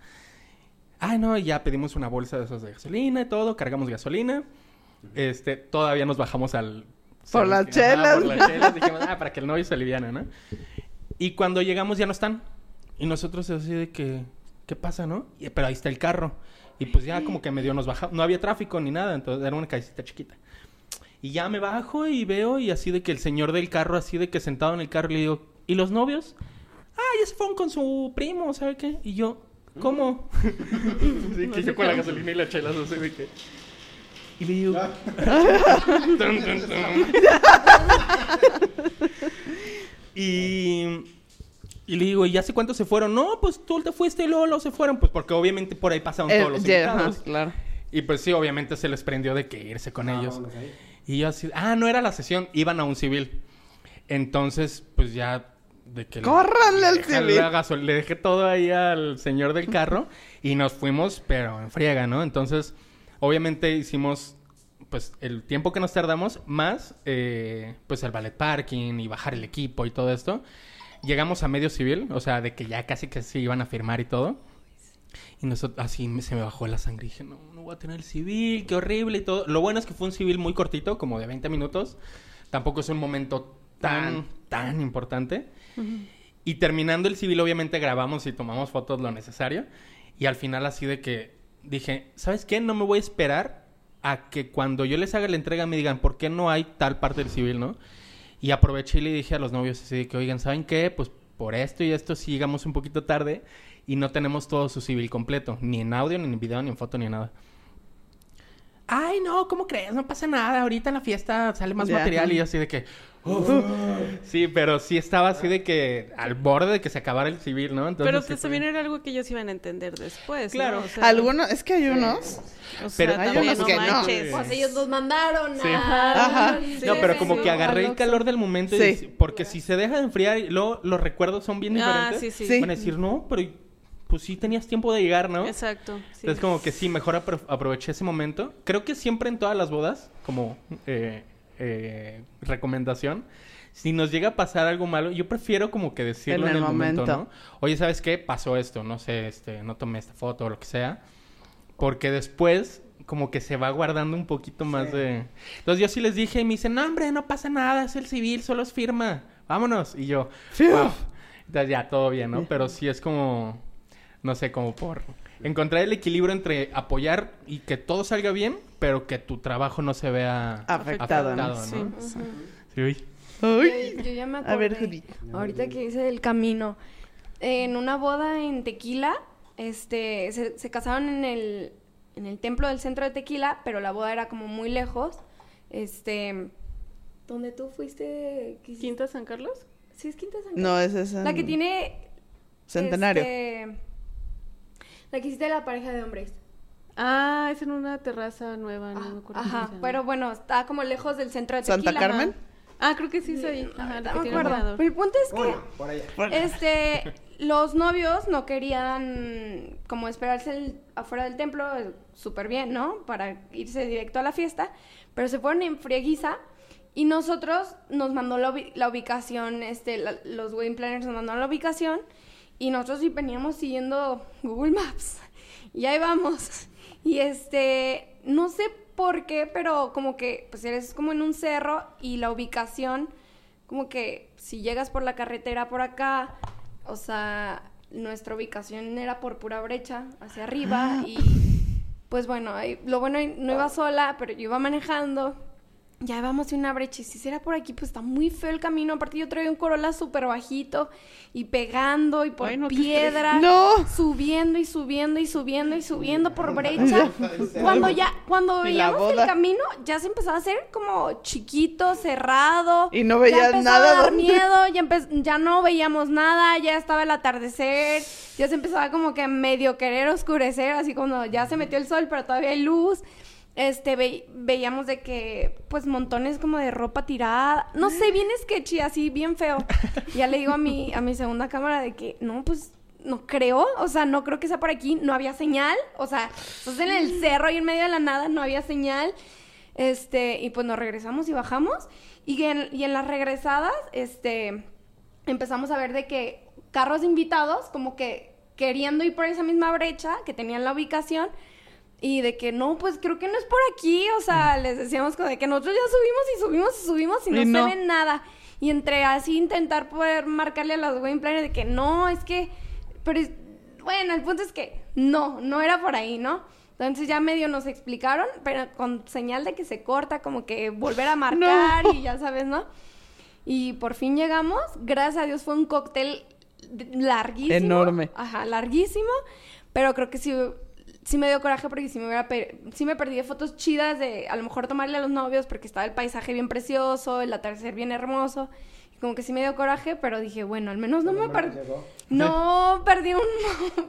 Ay, no, y ya pedimos una bolsa de esas de gasolina y todo, cargamos gasolina. Este, todavía nos bajamos al... Por las Ajá, chelas. por las chelas. Dijimos, ah, para que el novio se aliviane, ¿no? Y cuando llegamos ya no están. Y nosotros así de que, ¿qué pasa, no? Y- pero ahí está el carro. Y pues ya como que medio nos bajamos. No había tráfico ni nada, entonces era una callecita chiquita. Y ya me bajo y veo y así de que el señor del carro, así de que sentado en el carro, le digo, ¿y los novios? Ah, ya se fueron con su primo, ¿sabe qué? Y yo, ¿cómo? sí, que yo con la gasolina y la chela, así de que... Y le digo... Dun, dun, dun. y... Y le digo, ¿y hace cuánto se fueron? No, pues tú te fuiste y luego, luego se fueron. Pues porque obviamente por ahí pasaron Eh, todos los yeah, invitados. claro. Y pues sí, obviamente se les prendió de que irse con ellos. Y yo así, ah, no era la sesión, iban a un civil. Entonces, pues ya de que... le- ¡Córranle al civil! le dejé todo ahí al señor del carro y nos fuimos, pero en friega, ¿no? Entonces, obviamente hicimos, pues, el tiempo que nos tardamos, más, eh, pues, el ballet parking y bajar el equipo y todo esto. Llegamos a medio civil, o sea, de que ya casi que se iban a firmar y todo. Y nosotros, así me- se me bajó la sangre. Y dije, no, no voy a tener el civil, qué horrible y todo. Lo bueno es que fue un civil muy cortito, como de 20 minutos. Tampoco es un momento tan, tan importante. Y terminando el civil, obviamente grabamos y tomamos fotos lo necesario. Y al final, así de que dije, ¿sabes qué? No me voy a esperar a que cuando yo les haga la entrega me digan, ¿por qué no hay tal parte del civil, no? Y aproveché y le dije a los novios así de que, oigan, ¿saben qué? Pues por esto y esto sí llegamos un poquito tarde y no tenemos todo su civil completo, ni en audio, ni en video, ni en foto, ni en nada. Ay, no, ¿cómo crees? No pasa nada. Ahorita en la fiesta sale más material y yo así de que. "Uf". Sí, pero sí estaba así de que al borde de que se acabara el civil, ¿no? Entonces, Pero sí pues fue- también era algo que ellos iban a entender después. ¿no? Claro. O sea, Algunos, es que hay unos. o sea, Pero hay unos no que no. manches. Pues ellos nos mandaron Sí. a... Ajá. No, pero como Sí, que agarré el calor del momento. y porque si se deja de enfriar, y luego los recuerdos son bien Ah, diferentes. sí, sí. Sí. Van a decir, no, pero pues sí tenías tiempo de llegar, ¿no? Exacto. sí. Entonces como que sí, mejor apro- aproveché ese momento. Creo que siempre en todas las bodas, como eh, eh, recomendación, si nos llega a pasar algo malo, yo prefiero como que decirlo En en, el el momento, momento. ¿no? Oye, ¿sabes qué? Pasó esto, no sé, este, no tomé esta foto o lo que sea. Porque después como que se va guardando un poquito más de... Entonces yo sí les dije y me dicen, no, hombre, no pasa nada, es el civil, solo es firma, vámonos. Y yo, wow. Entonces ya, todo bien, ¿no? Pero sí es como, no sé, como por encontrar el equilibrio entre apoyar y que todo salga bien, pero que tu trabajo no se vea Afectado, ¿no? afectado, ¿no? Sí. Sí, uy. Uy. Yo, yo ya me A acordé. ver, Juli. Ahorita que hice el camino. En una boda en Tequila, este, se, se casaron en el, en el templo del centro de Tequila, pero la boda era como muy lejos. Este, ¿dónde tú fuiste? ¿Quinta San Carlos? Sí, es Quinta San Carlos. No, es en La que tiene... Centenario. este, la que hiciste la pareja de hombres. Ah, es en una terraza nueva, no me acuerdo. Ajá, pero bueno, está como lejos del centro de ¿Santa Tequila. Carmen? ajá. Ah, creo que sí es ahí. Ajá, No me acuerdo. Pero el punto es que... por allá. Este, los novios no querían como esperarse el- afuera del templo, eh, súper bien, ¿no? Para irse directo a la fiesta, pero se fueron en frieguiza Y nosotros nos mandó la ubicación, este, la- los wedding planners nos mandaron la ubicación y nosotros sí veníamos siguiendo Google Maps. Y ahí vamos. Y este, no sé por qué, pero como que, pues eres como en un cerro y la ubicación, como que si llegas por la carretera por acá, o sea, nuestra ubicación era por pura brecha hacia arriba y pues bueno, lo bueno no iba sola, pero yo iba manejando. Ya vamos a una brecha y si era por aquí, pues está muy feo el camino. Aparte yo traía un Corolla súper bajito y pegando y por Ay, no, qué piedra. No. Subiendo y subiendo y subiendo y subiendo por brecha. cuando ya, cuando veíamos el camino, ya se empezaba a hacer como chiquito, cerrado. Y no veías nada a dar dónde. miedo, ya, ya no veíamos nada, ya estaba el atardecer, ya se empezaba como que medio querer oscurecer, así como ya se metió el sol, pero todavía hay luz. Este, ve- veíamos de que, pues, montones como de ropa tirada. No sé, bien sketchy, así, bien feo. Ya le digo a mi, a mi segunda cámara de que, no, pues, no creo. O sea, no creo que sea por aquí. No había señal. O sea, estás en el cerro y en medio de la nada no había señal. Este, y pues nos regresamos y bajamos. Y en, y en las regresadas, este, empezamos a ver de que carros invitados, como que queriendo ir por esa misma brecha, que tenían la ubicación, y de que no, pues creo que no es por aquí, o sea, les decíamos como de que nosotros ya subimos y subimos y subimos y no, Y no. se ve nada. Y entre así intentar poder marcarle a los wedding planners de que no, es que, pero es- bueno, el punto es que no, no era por ahí, ¿no? Entonces ya medio nos explicaron, pero con señal de que se corta, como que volver a marcar y ya sabes, ¿no? Y por fin llegamos. Gracias a Dios fue un cóctel larguísimo. Enorme. Ajá, larguísimo. Pero creo que sí, sí me dio coraje porque sí me, hubiera per- sí me perdí de fotos chidas de a lo mejor tomarle a los novios porque estaba el paisaje bien precioso, el atardecer bien hermoso. Y como que sí me dio coraje, pero dije, bueno, al menos no me perdí. No perdí un.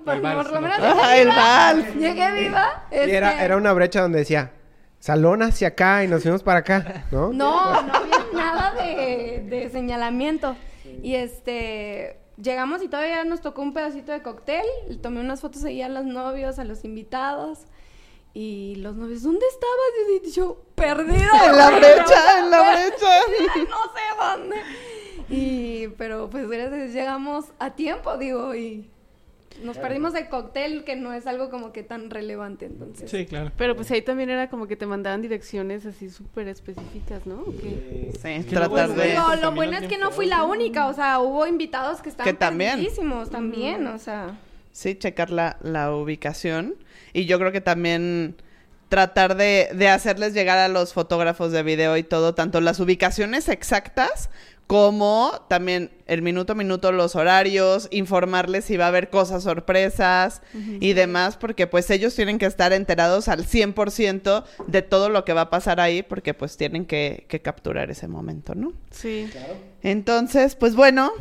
por, vals, por lo ¿no? menos Ah, llegué el viva. vals. Llegué viva. Y era, este- era una brecha donde decía, salón hacia acá y nos fuimos para acá, ¿no? No, no había nada de, de señalamiento. Y este, llegamos y todavía nos tocó un pedacito de cóctel. Tomé unas fotos ahí a los novios, a los invitados. Y los novios, ¿dónde estabas? Y yo, perdida. En la brecha, en la brecha. No sé dónde. Y, pero pues gracias llegamos a tiempo, digo, y nos perdimos el cóctel, que no es algo como que tan relevante, entonces. Sí, claro. Pero pues ahí también era como que te mandaban direcciones así súper específicas, ¿no? Sí, que tratar de... Digo, lo también bueno es que no fui la única, o sea, hubo invitados que estaban Que también. también, o sea. Sí, checar la, la ubicación. Y yo creo que también tratar de, de hacerles llegar a los fotógrafos de video y todo, tanto las ubicaciones exactas como también el minuto a minuto los horarios, informarles si va a haber cosas sorpresas y demás, porque pues ellos tienen que estar enterados al 100% de todo lo que va a pasar ahí, porque pues tienen que, que capturar ese momento, ¿no? Sí. Entonces, pues bueno,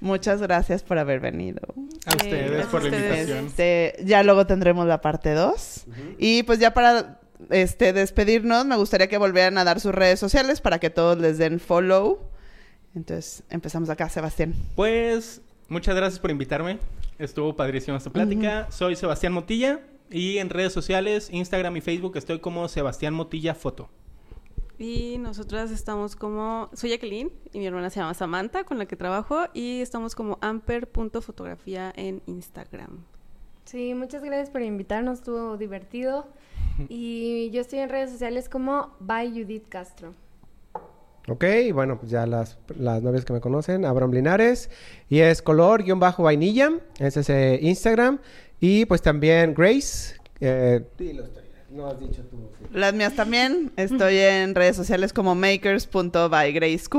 muchas gracias por haber venido. A ustedes por la a ustedes. invitación. Este, ya luego tendremos la parte 2. Y pues ya para este despedirnos, me gustaría que volvieran a dar sus redes sociales para que todos les den follow. Entonces, empezamos acá, Sebastián. Pues muchas gracias por invitarme. Estuvo padrísima esta plática. Soy Sebastián Motilla y en redes sociales, Instagram y Facebook estoy como Sebastián Motilla Foto. Y nosotras estamos como... Soy Jacqueline y mi hermana se llama Samantha, con la que trabajo. Y estamos como amper.fotografía en Instagram. Sí, muchas gracias por invitarnos, estuvo divertido. Y yo estoy en redes sociales como by Judith Castro. Ok, bueno, pues ya las, las novias que me conocen, Abraham Linares, y es color-vainilla, ese es Instagram, y pues también Grace, eh, dilo, no has dicho tú. Las mías también. Estoy en redes sociales como makers.bygraceq.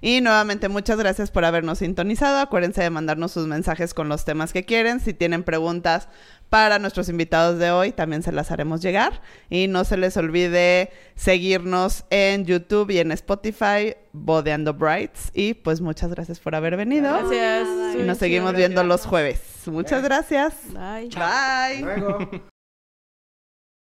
Y nuevamente muchas gracias por habernos sintonizado. Acuérdense de mandarnos sus mensajes con los temas que quieren. Si tienen preguntas para nuestros invitados de hoy, también se las haremos llegar. Y no se les olvide seguirnos en YouTube y en Spotify, Bodeando Brights. Y pues muchas gracias por haber venido. Gracias. Y nos seguimos viendo los jueves. Muchas gracias. Bye. Bye. Luego.